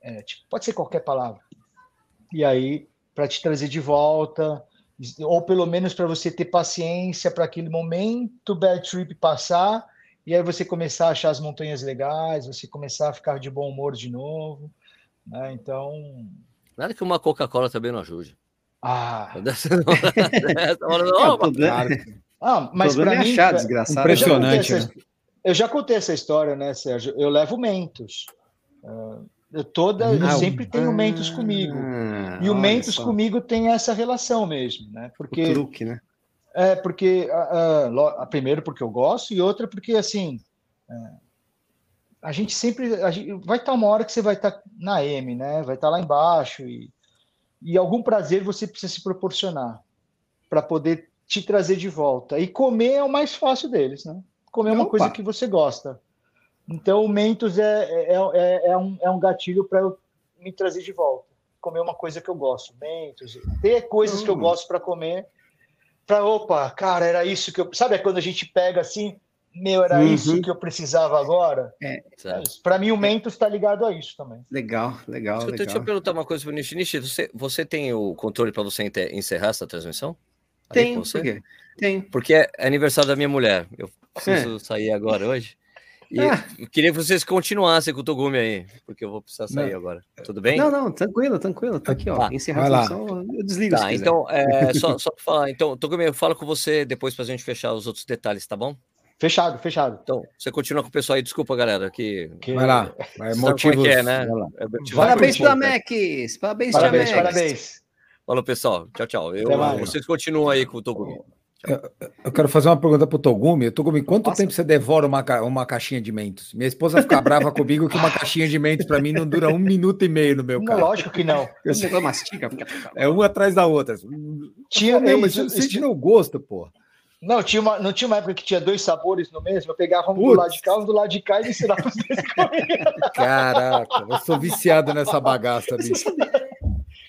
É, tipo, pode ser qualquer palavra. E aí, para te trazer de volta, ou pelo menos para você ter paciência para aquele momento bad trip passar e aí você começar a achar as montanhas legais, você começar a ficar de bom humor de novo, né? Então, nada que uma Coca-Cola também não ajude. Ah, ah mas para mim, achar, desgraçado. impressionante. Eu já, né? eu já contei essa história, né, Sérgio? Eu levo mentos. Uh, eu toda, eu sempre tenho ah, Mentos comigo. E o Mentos só. comigo tem essa relação mesmo, né? Porque o truque, né? É, porque uh, uh, primeiro porque eu gosto e outra porque assim uh, a gente sempre a gente, vai estar uma hora que você vai estar na M, né? Vai estar lá embaixo e, e algum prazer você precisa se proporcionar para poder te trazer de volta. E comer é o mais fácil deles, né? Comer é uma coisa que você gosta. Então, o Mentos é, é, é, é, um, é um gatilho para eu me trazer de volta. Comer uma coisa que eu gosto. Mentos, ter coisas uhum. que eu hum. gosto para comer. Para, opa, cara, era isso que eu. Sabe quando a gente pega assim, meu, era uhum. isso que eu precisava agora? É. é para mim, o Mentos está ligado a isso também. Legal, legal. Deixa, legal. deixa eu perguntar uma coisa para o Nishi. Nishi, você, você tem o controle para você encerrar essa transmissão? Tem, por quê? Tem. Porque é aniversário da minha mulher. Eu preciso é. sair agora hoje. E ah. queria que vocês continuassem com o Togumi aí, porque eu vou precisar sair não. agora. Tudo bem? Não, não, tranquilo, tranquilo. Tá aqui, ó. Tá. Encerrar a função, eu desligo. Tá, então, é, só, só pra falar. Então, Togumi, eu falo com você depois pra gente fechar os outros detalhes, tá bom? Fechado, fechado. Então, você continua com o pessoal aí. Desculpa, galera. Que... que... Vai lá. Vai, motivos... é, né? É, parabéns para Max. Parabéns, parabéns, parabéns. Falou, pessoal. Tchau, tchau. Eu, vocês continuam aí com o Togumi. Eu, quero fazer uma pergunta pro Togumi. Togumi, quanto Nossa. tempo você devora uma, uma caixinha de mentos? Minha esposa fica brava comigo que uma caixinha de mentos para mim não dura um minuto e meio no meu carro. Lógico que não. Você mastiga. É uma atrás da outra. Tinha, não, mas você sente no gosto, pô. Não, tinha uma, não tinha uma época que tinha dois sabores no mesmo. Eu pegava um Putz. do lado de cá, um do lado de cá e ensinava os dois Caraca, eu sou viciado nessa bagaça, bicho.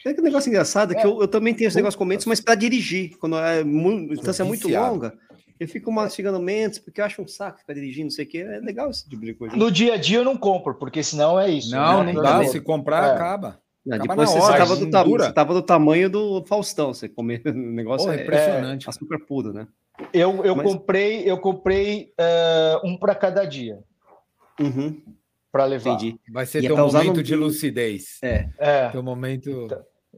É que um negócio engraçado é que eu, eu também tenho esse negócio com mentos, mas para dirigir, quando é muito, distância muito longa, eu fico mastigando mentos, porque eu acho um saco ficar dirigindo, não sei o que. É legal esse tipo de coisa. No dia a dia eu não compro, porque senão é isso. Não, né? não dá. Se comprar, é. acaba. Não, depois você estava do, ta do, tamanho do Faustão, você comer o negócio oh, é impressionante. É, açúcar puro, né? Eu, eu Mas... comprei, eu comprei uh, um para cada dia. Uhum. Para levar. Entendi. Vai ser teu tá momento de lucidez. É. é. Teu momento.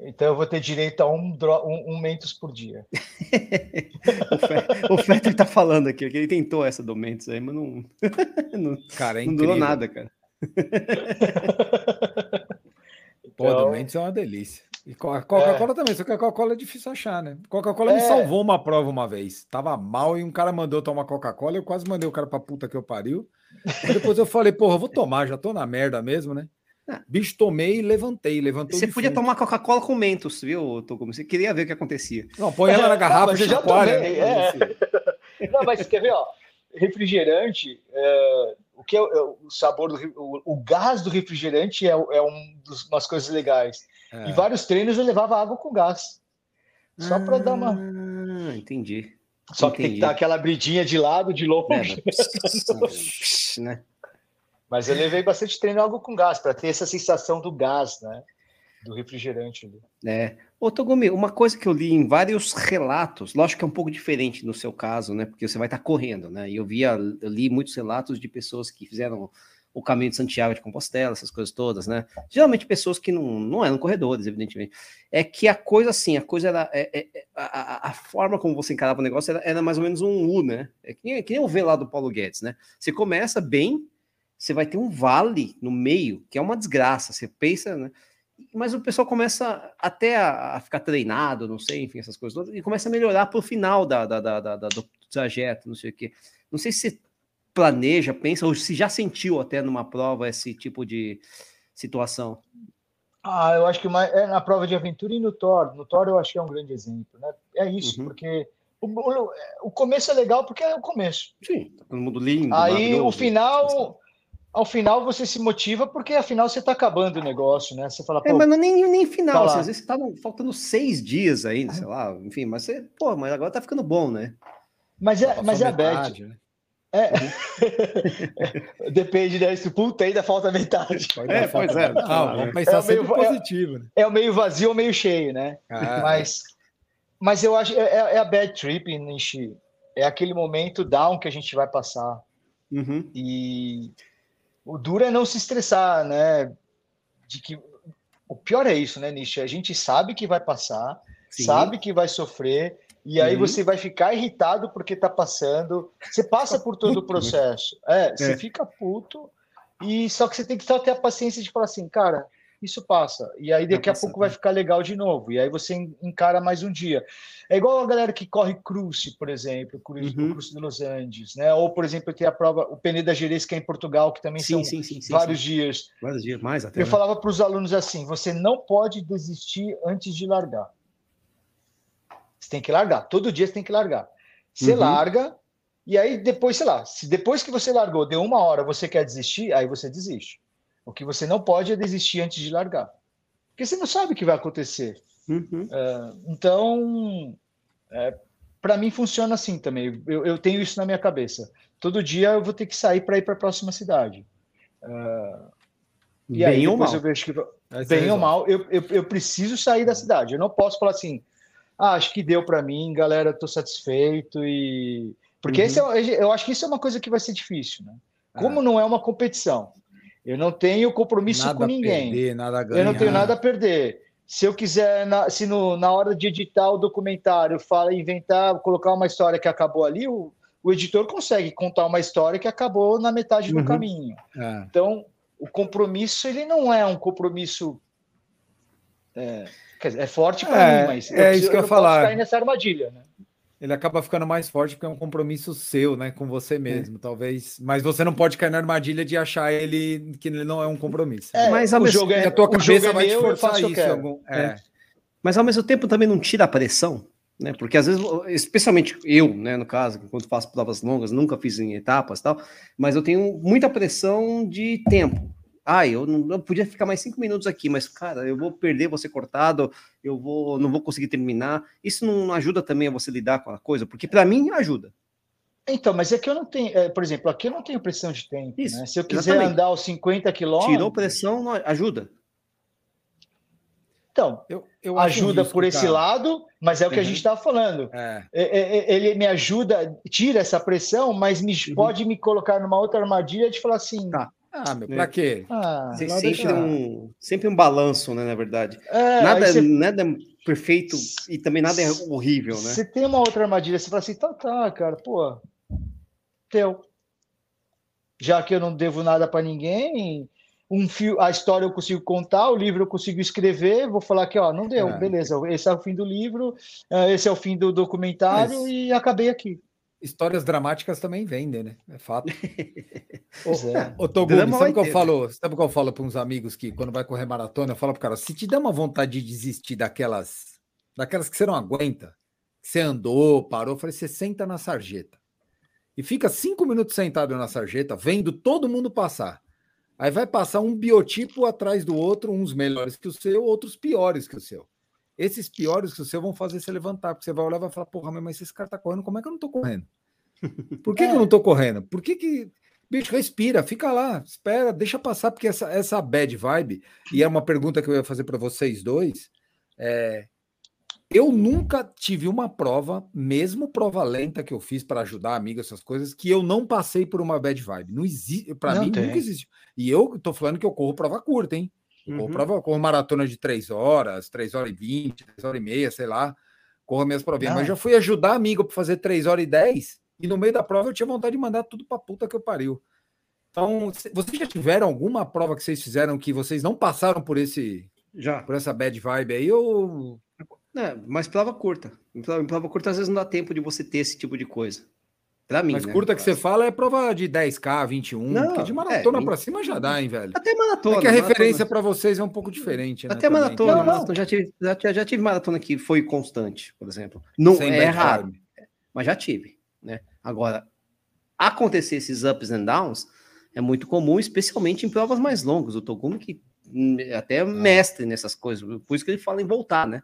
Então, eu vou ter direito a um, um, um Mentos por dia. o Fetter tá falando aqui, que ele tentou essa do Mentos aí, mas não. não cara, é não durou nada, cara. Pô, então... do Mentos é uma delícia. E Coca-Cola é. também, só que a Coca-Cola é difícil achar, né? Coca-Cola é. me salvou uma prova uma vez. Tava mal e um cara mandou tomar Coca-Cola, eu quase mandei o cara pra puta que eu pariu. E depois eu falei, porra, vou tomar, já tô na merda mesmo, né? Ah. Bicho, tomei e levantei, levantou. Você podia fundo. tomar Coca-Cola com mentos, viu, Togo? Você queria ver o que acontecia. Não, põe ela na garrafa e já tomei, né? é. Não, mas quer ver, ó, refrigerante, é, o que é, é o sabor do o, o, gás do refrigerante é, é um dos, umas coisas legais. É. Em vários treinos eu levava água com gás. Só para dar uma. Ah, entendi. Só que tem que dar aquela bridinha de lado, de longe. É, né? Mas eu levei bastante treino água com gás, para ter essa sensação do gás, né? Do refrigerante. Ali. É. Ô, Togumi, uma coisa que eu li em vários relatos, lógico que é um pouco diferente no seu caso, né? Porque você vai estar correndo, né? E eu via, eu li muitos relatos de pessoas que fizeram o caminho de Santiago de Compostela, essas coisas todas, né? Geralmente pessoas que não, não eram corredores, evidentemente. É que a coisa assim, a coisa era. É, é, é a, a, forma como você encarava o negócio era, era, mais ou menos um U, né? É que que nem o V lá do Paulo Guedes, né? Você começa bem, você vai ter um vale no meio, que é uma desgraça. Você pensa, né? Mas o pessoal começa até a, a ficar treinado, não sei, enfim, essas coisas todas, e começa a melhorar para o final da, da, da, da, do trajeto, não sei o quê. Não sei se planeja, pensa, ou se já sentiu até numa prova esse tipo de situação? Ah, eu acho que mais, é na prova de aventura e no Thor. No Thor eu acho que é um grande exemplo, né? É isso, uhum. porque o, o, o, começo é legal porque é o começo. Sim, tá todo mundo lindo. Aí o final, ao final você se motiva porque afinal você está acabando o negócio, né? Você fala, é, mas não é nem, nem final, assim, às vezes tá faltando seis dias ainda, sei lá, enfim, mas você, pô, mas agora tá ficando bom, né? Mas é, mas é a Beth. Né? É. Depende, né? Se puta ainda falta metade. É, pois é. É, mas é meio, positivo, né? É o meio vazio ou meio cheio, né? Ah, mas, mas eu acho é, é, é a bad trip, Nishi. É aquele momento down que a gente vai passar. Uhum. E o duro é não se estressar, né? De que o pior é isso, né, Nishi? A gente sabe que vai passar, Sim. sabe que vai sofrer e aí uhum. você vai ficar irritado porque está passando. Você passa por todo o né? processo. É, é, você fica puto. E só que você tem que só ter a paciência de falar assim, cara, isso passa. E aí daqui a pouco vai ficar legal de novo. E aí você encara mais um dia. É igual a galera que corre cruze, por exemplo, cruze, uhum. cruze de Los Angeles, né? Ou, por exemplo, tem a prova, o Peneda Gerês, que é em Portugal, que também sim, são sim, sim, vários dias. Vários dias, mais até. Eu né? falava para os alunos assim: você não pode desistir antes de largar. Você tem que largar. Todo dia você tem que largar. Você uhum. larga, e aí depois, sei lá, se depois que você largou, deu uma hora, você quer desistir, aí você desiste. O que você não pode é desistir antes de largar. Porque você não sabe o que vai acontecer. Uhum. É, então, é, para mim funciona assim também. Eu, eu, tenho isso na minha cabeça. Todo dia eu vou ter que sair para ir para a próxima cidade. É, e bem aí ou mal. eu vejo que. bem ou mal, eu, eu, eu preciso sair da cidade. Eu não posso falar assim, ah, acho que deu para mim, galera, estou satisfeito e porque uhum. esse é, eu acho que isso é uma coisa que vai ser difícil, né? Como ah. não é uma competição, eu não tenho compromisso nada com ninguém. Perder, nada ganhar. Eu não tenho nada a perder. Se eu quiser, na, se no, na hora de editar o documentário, fala inventar, colocar uma história que acabou ali, o, o editor consegue contar uma história que acabou na metade do uhum. caminho. É. Então, o compromisso ele não é um compromisso é, dizer, é forte para é, mim, mas é isso que eu ia falar. cair nessa armadilha, né? Ele acaba ficando mais forte porque é um compromisso seu, né, com você mesmo, é. talvez. Mas você não pode cair na armadilha de achar ele que ele não é um compromisso. É, mas o jogo é, a tua cabeça vai meu, te forçar isso. Algum, é. Mas ao mesmo tempo também não tira a pressão né? Porque às vezes, especialmente eu, né, no caso, quando faço provas longas, nunca fiz em etapas tal, mas eu tenho muita pressão de tempo. Ah, eu não eu podia ficar mais cinco minutos aqui, mas cara, eu vou perder, vou ser cortado, eu vou, não vou conseguir terminar. Isso não ajuda também a você lidar com a coisa, porque para mim ajuda. Então, mas é que eu não tenho, é, por exemplo, aqui eu não tenho pressão de tempo. Isso, né? Se eu quiser exatamente. andar os 50 quilômetros. Tirou pressão, ajuda. Então, eu, eu ajuda risco, por esse cara. lado, mas é o que uhum. a gente estava falando. É. é. É, é. Ele me ajuda, tira essa pressão, mas me, uhum. pode me colocar numa outra armadilha de falar assim. Tá. Ah, meu, pra quê? Ah, sempre, um, sempre um balanço, né, na verdade. É, nada, você... nada é perfeito e também nada é horrível, né? Você tem uma outra armadilha, você fala assim, tá, tá, cara, pô, teu. Já que eu não devo nada para ninguém, um fio, a história eu consigo contar, o livro eu consigo escrever, vou falar que ó, não deu, é. beleza, esse é o fim do livro, é, esse é o fim do documentário Mas... e acabei aqui. Histórias dramáticas também vendem, né? É fato. Pois é. Ô, Togumi, sabe o que eu falo? Sabe o que eu falo para uns amigos que quando vai correr maratona, eu falo pro cara, se te der uma vontade de desistir daquelas, daquelas que você não aguenta, que você andou, parou, eu falei, você senta na sarjeta. E fica cinco minutos sentado na sarjeta, vendo todo mundo passar. Aí vai passar um biotipo atrás do outro, uns melhores que o seu, outros piores que o seu. Esses piores que o seu vão fazer você levantar, porque você vai olhar e vai falar, porra, mas esse cara tá correndo, como é que eu não tô correndo? Por que, é. que eu não tô correndo? Por que que... Bicho, respira, fica lá, espera, deixa passar, porque essa, essa bad vibe, e é uma pergunta que eu ia fazer para vocês dois, é, eu nunca tive uma prova, mesmo prova lenta que eu fiz para ajudar amigos, essas coisas, que eu não passei por uma bad vibe. Não existe, para mim tem. nunca existe. E eu tô falando que eu corro prova curta, hein? Uhum. prova, corro maratona de 3 horas, 3 horas e 20, 3 horas e meia, sei lá. Corro minhas provinhas. Mas já fui ajudar amigo para fazer 3 horas e 10 e no meio da prova eu tinha vontade de mandar tudo pra puta que eu pariu. Então, vocês já tiveram alguma prova que vocês fizeram que vocês não passaram por esse já por essa bad vibe aí ou é, mas prova curta. Em prova, em prova curta, às vezes não dá tempo de você ter esse tipo de coisa. Pra mim. Mas né, curta que você fala é prova de 10K, 21. Não, porque de maratona é, pra cima já dá, hein, velho? Até maratona. É que a referência para vocês é um pouco diferente, né? Até maratona, não, maratona. Já, tive, já, já, tive maratona que foi constante, por exemplo. Não Sem é raro. Mas já tive, né? Agora, acontecer esses ups and downs é muito comum, especialmente em provas mais longas. O Togumi que hum, é até é mestre nessas coisas, por isso que ele fala em voltar, né?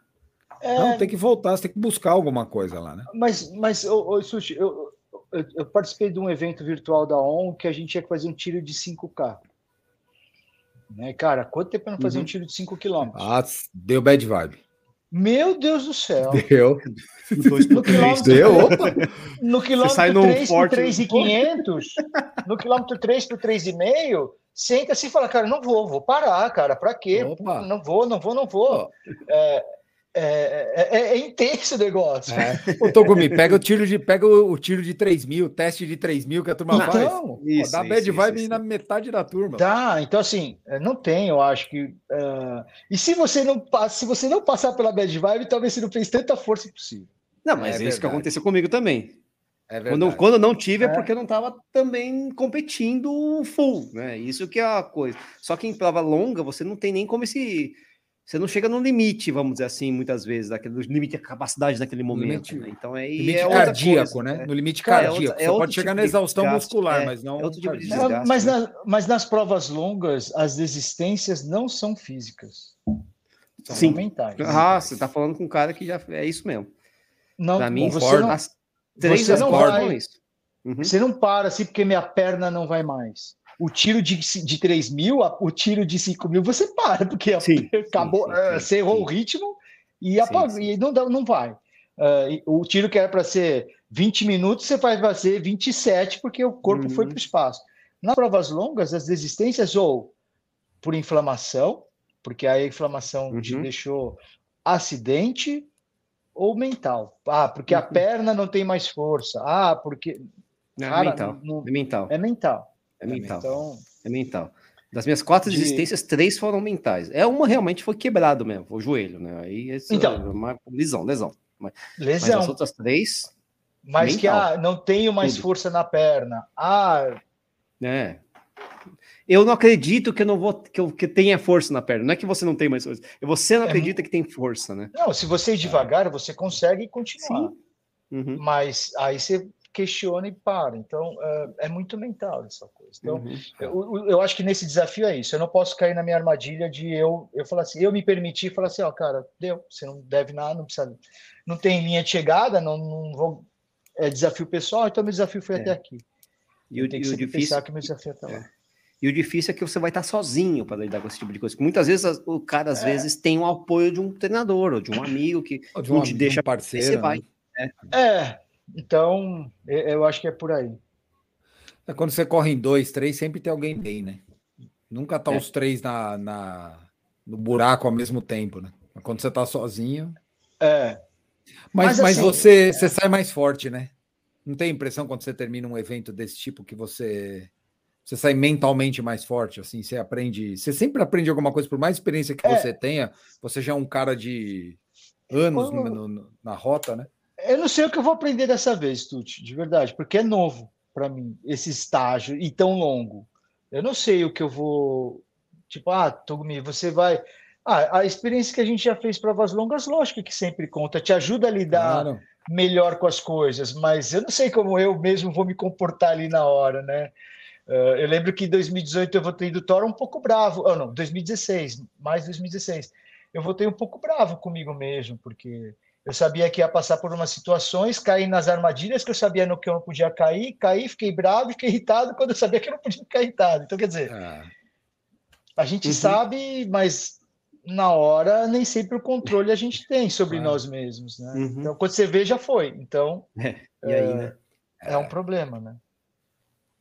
É... Não, tem que voltar, você tem que buscar alguma coisa lá, né? Mas, mas ô, ô, Sushi, eu, eu, eu, participei de um evento virtual da ON que a gente ia fazer um tiro de 5K. Né, cara, quanto tempo para não fazer uhum. um tiro de 5 km? Ah, deu bad vibe. Meu Deus do céu. Deu. No quilômetro, deu. No quilômetro 3 por 3,500, no quilômetro 3 por 3,5, senta assim e fala, cara, não vou, vou parar, cara, para quê? Opa. Não vou, não vou, não vou. É, é, é, é, é, intenso o negócio. É. Ô, Togumi, pega o tiro de pega o, o, tiro de 3 mil, teste de 3 mil que a turma então, faz. Isso, dá bad isso, vibe isso, na metade da turma. Tá, então assim, é, não tem, eu acho que. Uh... E se você não se você não passar pela bad vibe, talvez você não fez tanta força possível. Não, mas é, é isso que aconteceu comigo também. É quando, quando não tive é, é. porque eu não estava também competindo full, né? Isso que é a coisa. Só que em prova longa você não tem nem como esse você não chega no limite, vamos dizer assim, muitas vezes, daquele, no limite de capacidade naquele momento. Limite, né? Então é, limite é cardíaco, coisa, né? né? No limite cardíaco. É, outra, é você pode tipo chegar na exaustão muscular, é, mas não. Tipo desgaste, mas, né? na, mas nas provas longas, as desistências não são físicas. São Sim. mentais. Ah, você está falando com um cara que já é isso mesmo. Não, Para mim, você não, as três você não vai, isso. Uhum. Você não para assim porque minha perna não vai mais o tiro de, de 3 mil, o tiro de 5 mil, você para, porque sim, acabou, sim, sim, uh, você errou o ritmo e, apagou, e não, não vai. Uh, o tiro que era para ser 20 minutos, você vai fazer 27, porque o corpo uhum. foi para o espaço. nas provas longas, as desistências ou por inflamação, porque a inflamação uhum. te deixou acidente, ou mental. Ah, porque uhum. a perna não tem mais força. Ah, porque. Não, cara, é mental. No... É mental. É mental. É mental. Então... É mental. Das minhas quatro de... desistências, três foram mentais. É uma realmente foi quebrado mesmo, o joelho, né? Aí então, é uma lesão, lesão. Mas, lesão. Mas as outras três. Mas mental. que ah, não tenho mais Tudo. força na perna. Ah. É. Eu não acredito que eu não vou que, eu, que tenha força na perna. Não é que você não tem mais força. Você não é, acredita que tem força, né? Não, se você ir devagar, você consegue continuar. Uhum. Mas aí você questiona e para. Então, é, é muito mental essa coisa. Então, uhum. eu, eu, acho que nesse desafio é isso. Eu não posso cair na minha armadilha de eu, eu falar assim, eu me permitir falar assim, ó, cara, deu, você não deve nada, não precisa, não tem linha de chegada, não, não vou, é desafio pessoal, então meu desafio foi é. até aqui. E o, tem que e o difícil, pensar que meu desafio é até lá. É. E o difícil é que você vai estar sozinho para lidar com esse tipo de coisa. muitas vezes o cara, às é. vezes, tem o apoio de um treinador ou de um amigo que ou de um não te deixa parceiro. Você vai. Né? É. então eu acho que é por aí. É quando você corre em dois, três, sempre tem alguém bem, né? Nunca tá é. os três na, na, no buraco ao mesmo tempo, né? Quando você tá sozinho. É. Mas, mas, mas assim, você, é... você sai mais forte, né? Não tem impressão quando você termina um evento desse tipo que você você sai mentalmente mais forte, assim, você aprende, você sempre aprende alguma coisa, por mais experiência que é. você tenha, você já é um cara de anos no, no, na rota, né? Eu não sei o que eu vou aprender dessa vez, Tuti, de verdade, porque é novo para mim esse estágio e tão longo. Eu não sei o que eu vou, tipo, ah, Togumi, você vai, ah, a experiência que a gente já fez provas longas, lógico que sempre conta, te ajuda a lidar claro. melhor com as coisas, mas eu não sei como eu mesmo vou me comportar ali na hora, né? Uh, eu lembro que em 2018 eu votei do Thor um pouco bravo. Oh, não, 2016, mais 2016. Eu votei um pouco bravo comigo mesmo, porque eu sabia que ia passar por umas situações, cair nas armadilhas que eu sabia no que eu não podia cair, caí, fiquei bravo, fiquei irritado quando eu sabia que eu não podia ficar irritado. Então, quer dizer, ah. a gente uhum. sabe, mas na hora nem sempre o controle a gente tem sobre nós mesmos, né? Uhum. Então, quando você vê, já foi. Então, é. e aí, né? É um problema, né?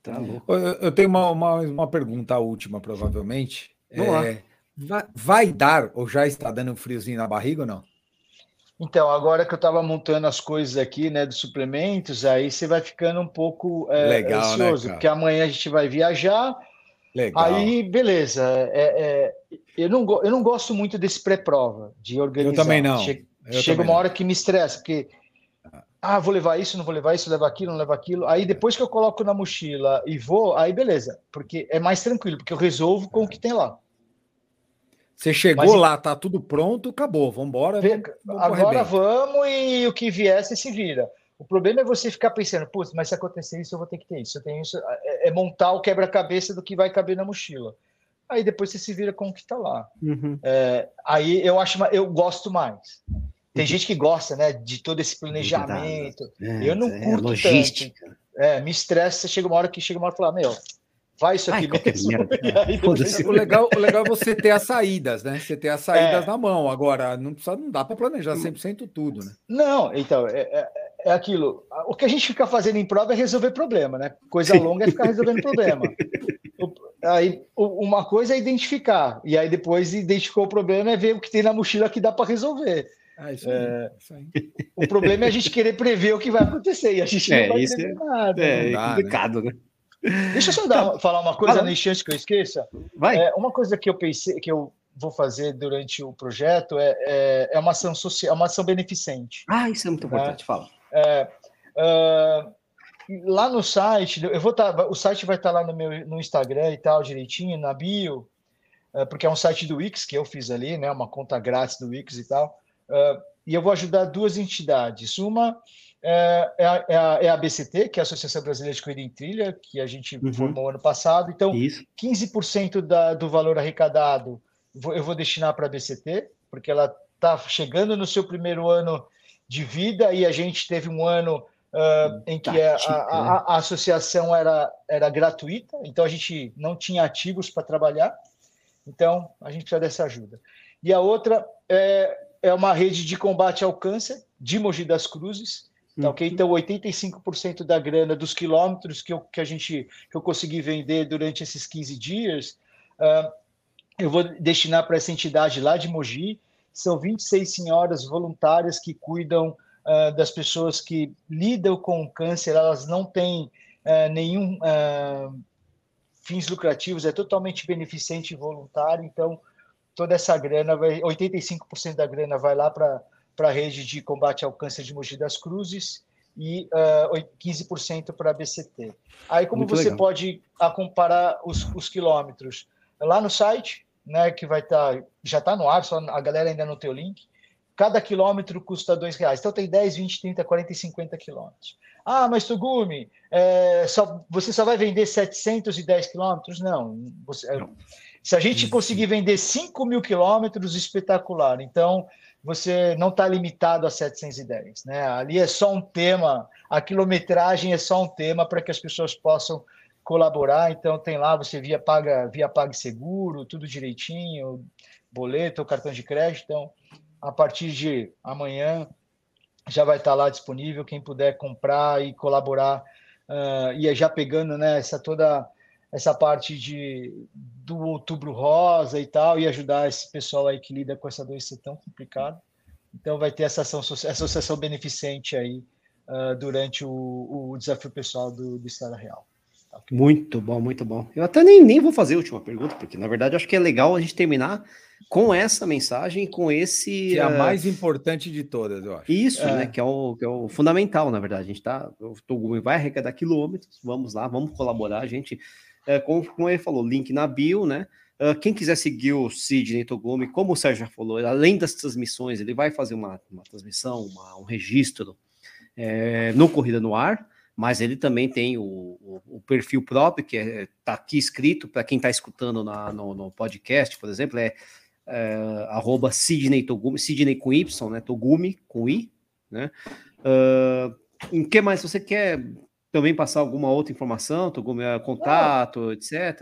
Tá louco. Eu, eu tenho uma, uma, uma, pergunta última, provavelmente. É, vai, vai, dar ou já está dando um friozinho na barriga ou não? Então, agora que eu estava montando as coisas aqui, né, dos suplementos, aí você vai ficando um pouco é, Legal, né, ansioso, né, porque amanhã a gente vai viajar. Legal. Aí, beleza. É, é, eu, não, eu não gosto muito desse pré-prova, de organizar. Eu também não. Chega, chega uma não. hora que me estressa, porque ah, vou levar isso, não vou levar isso, levar aquilo, não levar aquilo. Aí depois que eu coloco na mochila e vou, aí beleza, porque é mais tranquilo, porque eu resolvo com o que tem lá. Você chegou Mas, lá, tá tudo pronto, acabou, vamos embora. Agora vamos e o que vier você se vira. O problema é você ficar pensando, putz, mas se acontecer isso, eu vou ter que ter isso. Eu tenho isso. É, é montar o quebra-cabeça do que vai caber na mochila. Aí depois você se vira com o que está lá. Uhum. É, aí eu acho, eu gosto mais. Tem gente que gosta, né, de todo esse planejamento. É, eu não é, curto logística. tanto. É, me estressa, chega uma hora que chega uma hora e fala, meu, vai isso aqui Ai, mesmo. o, legal, o legal é você ter as saídas, né? Você ter as saídas é. na mão. Agora, não, precisa, não dá para planejar 100% tudo, né? Não, então, é, é, é, aquilo. O que a gente fica fazendo em prova é resolver problema, né? Coisa longa é ficar resolvendo problema. Aí, uma coisa é identificar, e aí depois identificou o problema é ver o que tem na mochila que dá para resolver. Ah, isso aí, é... isso aí. O problema é a gente querer prever o que vai acontecer e a gente é, não vai prever é, nada. É, é complicado, né? Deixa eu só dar, falar uma coisa Fala. chance que eu esqueça. Vai. É, uma coisa que eu pensei que eu vou fazer durante o projeto é, é, é uma ação social, uma ação beneficente. Ah, isso é muito né? importante. Fala. É, uh, lá no site, eu vou tá, o site vai estar tá lá no meu no Instagram e tal direitinho na bio, porque é um site do Wix que eu fiz ali, né? Uma conta grátis do Wix e tal. Uh, e eu vou ajudar duas entidades. Uma é, é, a, é, a, é a BCT, que é a Associação Brasileira de Corrida em Trilha, que a gente uhum. formou ano passado. Então, Isso. 15% da, do valor arrecadado eu vou destinar para a BCT, porque ela está chegando no seu primeiro ano de vida e a gente teve um ano uh, em que a, a, a, associação era, era gratuita, então a gente não tinha ativos para trabalhar. Então, a gente precisa dessa ajuda. E a outra é é uma rede de combate ao câncer de Mogi das Cruzes, Tá ok? Então, 85% da grana dos quilômetros que, eu, que a gente que eu consegui vender durante esses 15 dias, uh, eu vou destinar para essa entidade lá de Mogi. São 26 senhoras voluntárias que cuidam uh, das pessoas que lidam com câncer, elas não têm uh, nenhum fins lucrativos, é totalmente beneficente e voluntário, então toda essa grana, vai, 85% da grana vai lá para para a rede de combate ao câncer de Mogi das Cruzes e uh, ah, 15% para a BCT. Aí, como Muito você legal. pode comparar os, os, quilômetros? Lá no site, né, que vai estar, tá, já está no ar, só a galera ainda não tem o link, cada quilômetro custa dois reais. Então tem 10, 20, 30, 40 e 50 quilômetros. Ah, mas Tugumi, é, só, você só vai vender 710 quilômetros? Não. Você, não. Se a gente conseguir vender 5 mil quilômetros, espetacular. Então, você não está limitado a 710. Né? Ali é só um tema, a quilometragem é só um tema para que as pessoas possam colaborar. Então tem lá, você via paga via PagSeguro, tudo direitinho, boleto, cartão de crédito. Então, a partir de amanhã já vai estar tá lá disponível. Quem puder comprar e colaborar, uh, e já pegando né, essa toda essa parte de do outubro rosa e tal, e ajudar esse pessoal aí que lida com essa doença tão complicada. Então vai ter essa, ação, essa associação beneficente aí uh, durante o, o, desafio pessoal do, do Estado Real. Tá muito bom, muito bom. Eu até nem, nem vou fazer a última pergunta, porque na verdade acho que é legal a gente terminar com essa mensagem, com esse. Que é a uh... mais importante de todas, eu acho. Isso, é. né? Que é, o, que é o fundamental, na verdade. A gente tá. O Togumi vai arrecadar quilômetros, vamos lá, vamos colaborar. A gente como, como, ele falou, link na bio, né? Uh, quem quiser seguir o Sidney Togumi, como o Sérgio já falou, além das transmissões, ele vai fazer uma, uma transmissão, uma, um registro é, no Corrida no Ar, mas ele também tem o, o, o perfil próprio, que está é, tá aqui escrito, para quem está escutando na, no, no, podcast, por exemplo, é, é arroba Sidney Togumi, Sidney com Y, né? Togumi com I, né? Uh, em que mais você quer também passar alguma outra informação, algum eh, contato, ah, etc.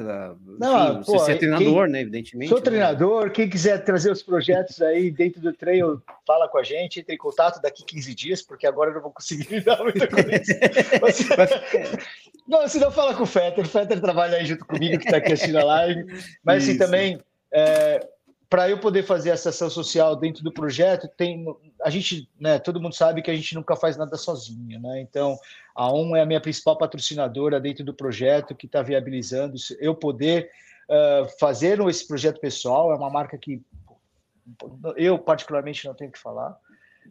Não, Enfim, pô, você é treinador, quem, né? Evidentemente. Sou né? treinador, quem quiser trazer os projetos aí dentro do treino, fala com a gente, entre em contato daqui 15 dias, porque agora eu não vou conseguir dar muita coisa. Mas, não, se não fala com o Fetter, o Fetter trabalha aí junto comigo, que está aqui assistindo a live. Mas assim, também. É, para eu poder fazer essa ação social dentro do projeto, tem a gente, né, todo mundo sabe que a gente nunca faz nada sozinho, né? Então, a ON é a minha principal patrocinadora dentro do projeto que está viabilizando eu poder uh, fazer esse projeto pessoal. É uma marca que eu particularmente não tenho que falar,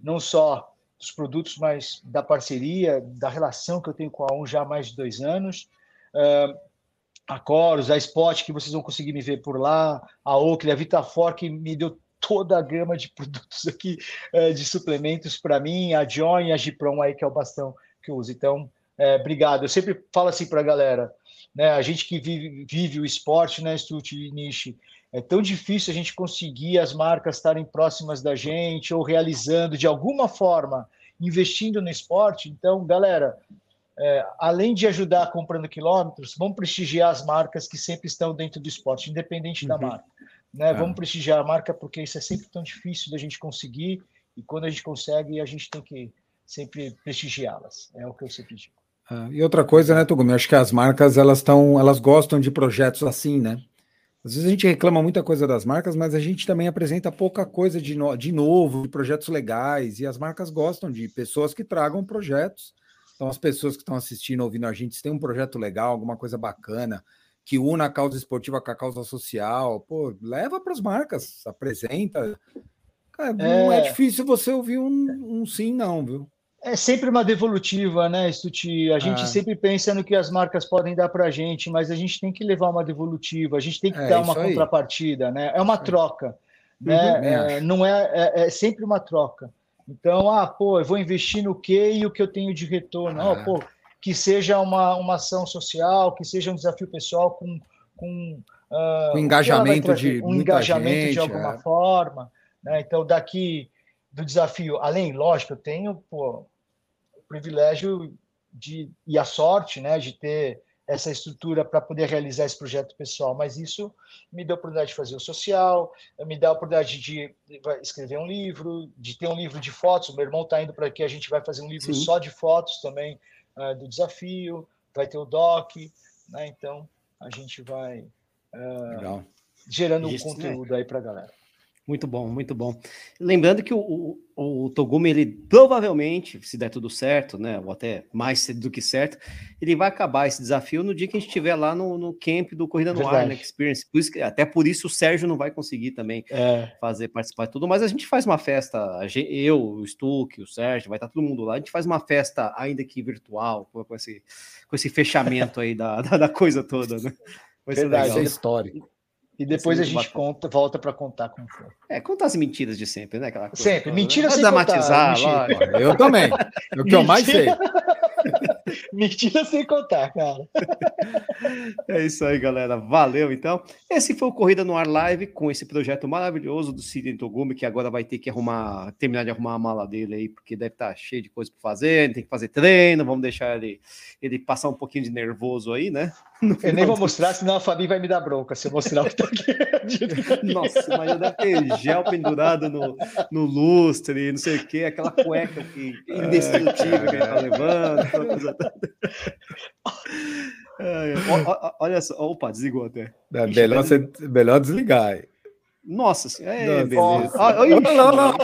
não só dos produtos, mas da parceria, da relação que eu tenho com a ON já há mais de dois anos. Uh, a Coros, a Spot, que vocês vão conseguir me ver por lá, a Oakley, a Vitafor, que me deu toda a gama de produtos aqui, eh, de suplementos para mim, a Join, a Gipron aí, que é o bastão que eu uso. Então, é, obrigado. Eu sempre falo assim para a galera, né? A gente que vive, vive o esporte, né, Stut e Nishi, é tão difícil a gente conseguir as marcas estarem próximas da gente ou realizando de alguma forma, investindo no esporte. Então, galera, é, além de ajudar comprando quilômetros, vamos prestigiar as marcas que sempre estão dentro do esporte, independente uhum. da marca. Né? É. Vamos prestigiar a marca porque isso é sempre tão difícil da gente conseguir e quando a gente consegue, a gente tem que sempre prestigiá-las. É o que eu sempre digo. Ah, e outra coisa, né, Tugumi? Acho que as marcas elas estão, elas gostam de projetos assim, né? Às vezes a gente reclama muita coisa das marcas, mas a gente também apresenta pouca coisa de, no, de novo, de projetos legais, e as marcas gostam de pessoas que tragam projetos então, as pessoas que estão assistindo, ouvindo a gente, se tem um projeto legal, alguma coisa bacana, que una a causa esportiva com a causa social, pô, leva para as marcas, apresenta. Cara, é... Não é difícil você ouvir um, um, sim, não, viu? É sempre uma devolutiva, né, Stuti? A gente é. sempre pensa no que as marcas podem dar para a gente, mas a gente tem que levar uma devolutiva, a gente tem que é, dar uma contrapartida, né? É uma troca, né? Uhum, é, não é, é, é sempre uma troca. Então, ah, pô, eu vou investir no quê e o que eu tenho de retorno? Ah. Oh, pô, que seja uma, uma ação social, que seja um desafio pessoal com, com uh, um engajamento de um engajamento gente, de alguma é. forma. Né? Então, daqui do desafio, além, lógico, eu tenho pô, o privilégio de, e a sorte né, de ter essa estrutura para poder realizar esse projeto pessoal, mas isso me deu a oportunidade de fazer o social, me dá a oportunidade de escrever um livro, de ter um livro de fotos. O meu irmão está indo para aqui, a gente vai fazer um livro Sim. só de fotos também uh, do desafio, vai ter o doc, né? então a gente vai uh, gerando um conteúdo né? aí para a galera. Muito bom, muito bom. Lembrando que o, o, o, Togumi, ele provavelmente, se der tudo certo, né, ou até mais do que certo, ele vai acabar esse desafio no dia que a gente estiver lá no, no camp do Corrida no. Ar, né, Experience. Por isso, até por isso o Sérgio não vai conseguir também é. fazer, participar de tudo, mas a gente faz uma festa, eu, o Stuck, o Sérgio, vai estar todo mundo lá, a gente faz uma festa ainda que virtual, com esse, com esse fechamento aí da, da, da coisa toda, né? Vai Verdade, legal. é histórico. E depois a gente conta, volta para contar como foi. É, contar as mentiras de sempre, né? Aquela coisa sempre. Toda, mentira né? sem dramatizar, contar. Mentira. Eu também. É o que eu mais sei. Mentira sem contar, cara. É isso aí, galera. Valeu, então. Esse foi o Corrida no Ar Live com esse projeto maravilhoso do Sidney Togumi, que agora vai ter que arrumar, terminar de arrumar a mala dele aí, porque deve estar tá cheio de coisa para fazer, tem que fazer treino, vamos deixar ele, ele passar um pouquinho de nervoso aí, né? Eu nem vou mostrar, senão a Fabi vai me dar bronca se eu mostrar o que tá aqui. Nossa, mas deve ter gel pendurado no, no lustre, não sei o que, aquela cueca que, indestrutível que ele tá levando. Olha só, opa, desligou até. É, melhor, você, melhor desligar. Aí. Nossa senhora, é, beleza. Ah, não, não, não.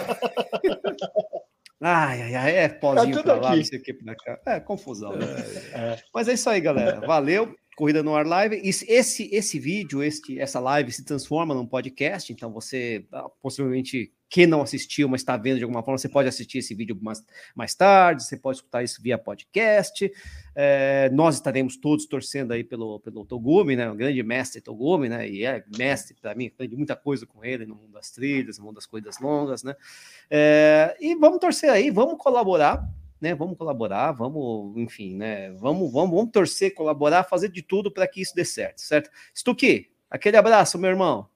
Ai, ai, ai, é pozinho tá pra lá, aqui. não sei o que pra cá. É, confusão. Né? É, é. Mas é isso aí, galera. Valeu. Corrida no Ar Live. Esse, esse vídeo, essa live se transforma num podcast, então você ah, possivelmente que não assistiu, mas está vendo de alguma forma, você pode assistir esse vídeo mais, mais tarde, você pode escutar isso via podcast. É, nós estaremos todos torcendo aí pelo, pelo Togumi, né? O grande mestre Togumi, né? E é mestre para mim, aprendi muita coisa com ele no mundo das trilhas, no mundo das corridas longas, né? É, e vamos torcer aí, vamos colaborar né? Vamos colaborar, vamos, enfim, né? Vamos, vamos, vamos torcer, colaborar, fazer de tudo para que isso dê certo, certo? Stuque, aquele abraço, meu irmão.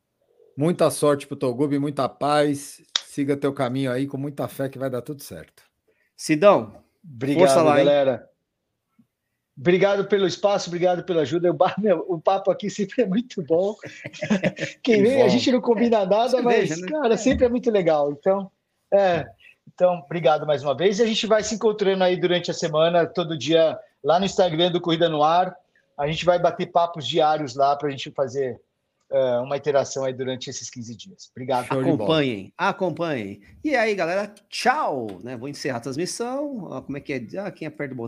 Muita sorte pro Togubi, muita paz. Siga teu caminho aí com muita fé que vai dar tudo certo. Sidão, obrigado, lá, galera. Obrigado pelo espaço, obrigado pela ajuda. O, papo aqui sempre é muito bom. Quem vem, a gente não combina nada, mas, né? cara, sempre é muito legal. Então, é, então, obrigado mais uma vez. E a gente vai se encontrando aí durante a semana, todo dia, lá no Instagram do Corrida no Ar. A gente vai bater papos diários lá para a gente fazer uh, uma interação aí durante esses 15 dias. Obrigado. Acompanhem, acompanhem. E aí, galera, tchau. Né? Vou encerrar a transmissão. Como é que é? Ah, quem aperta o botão?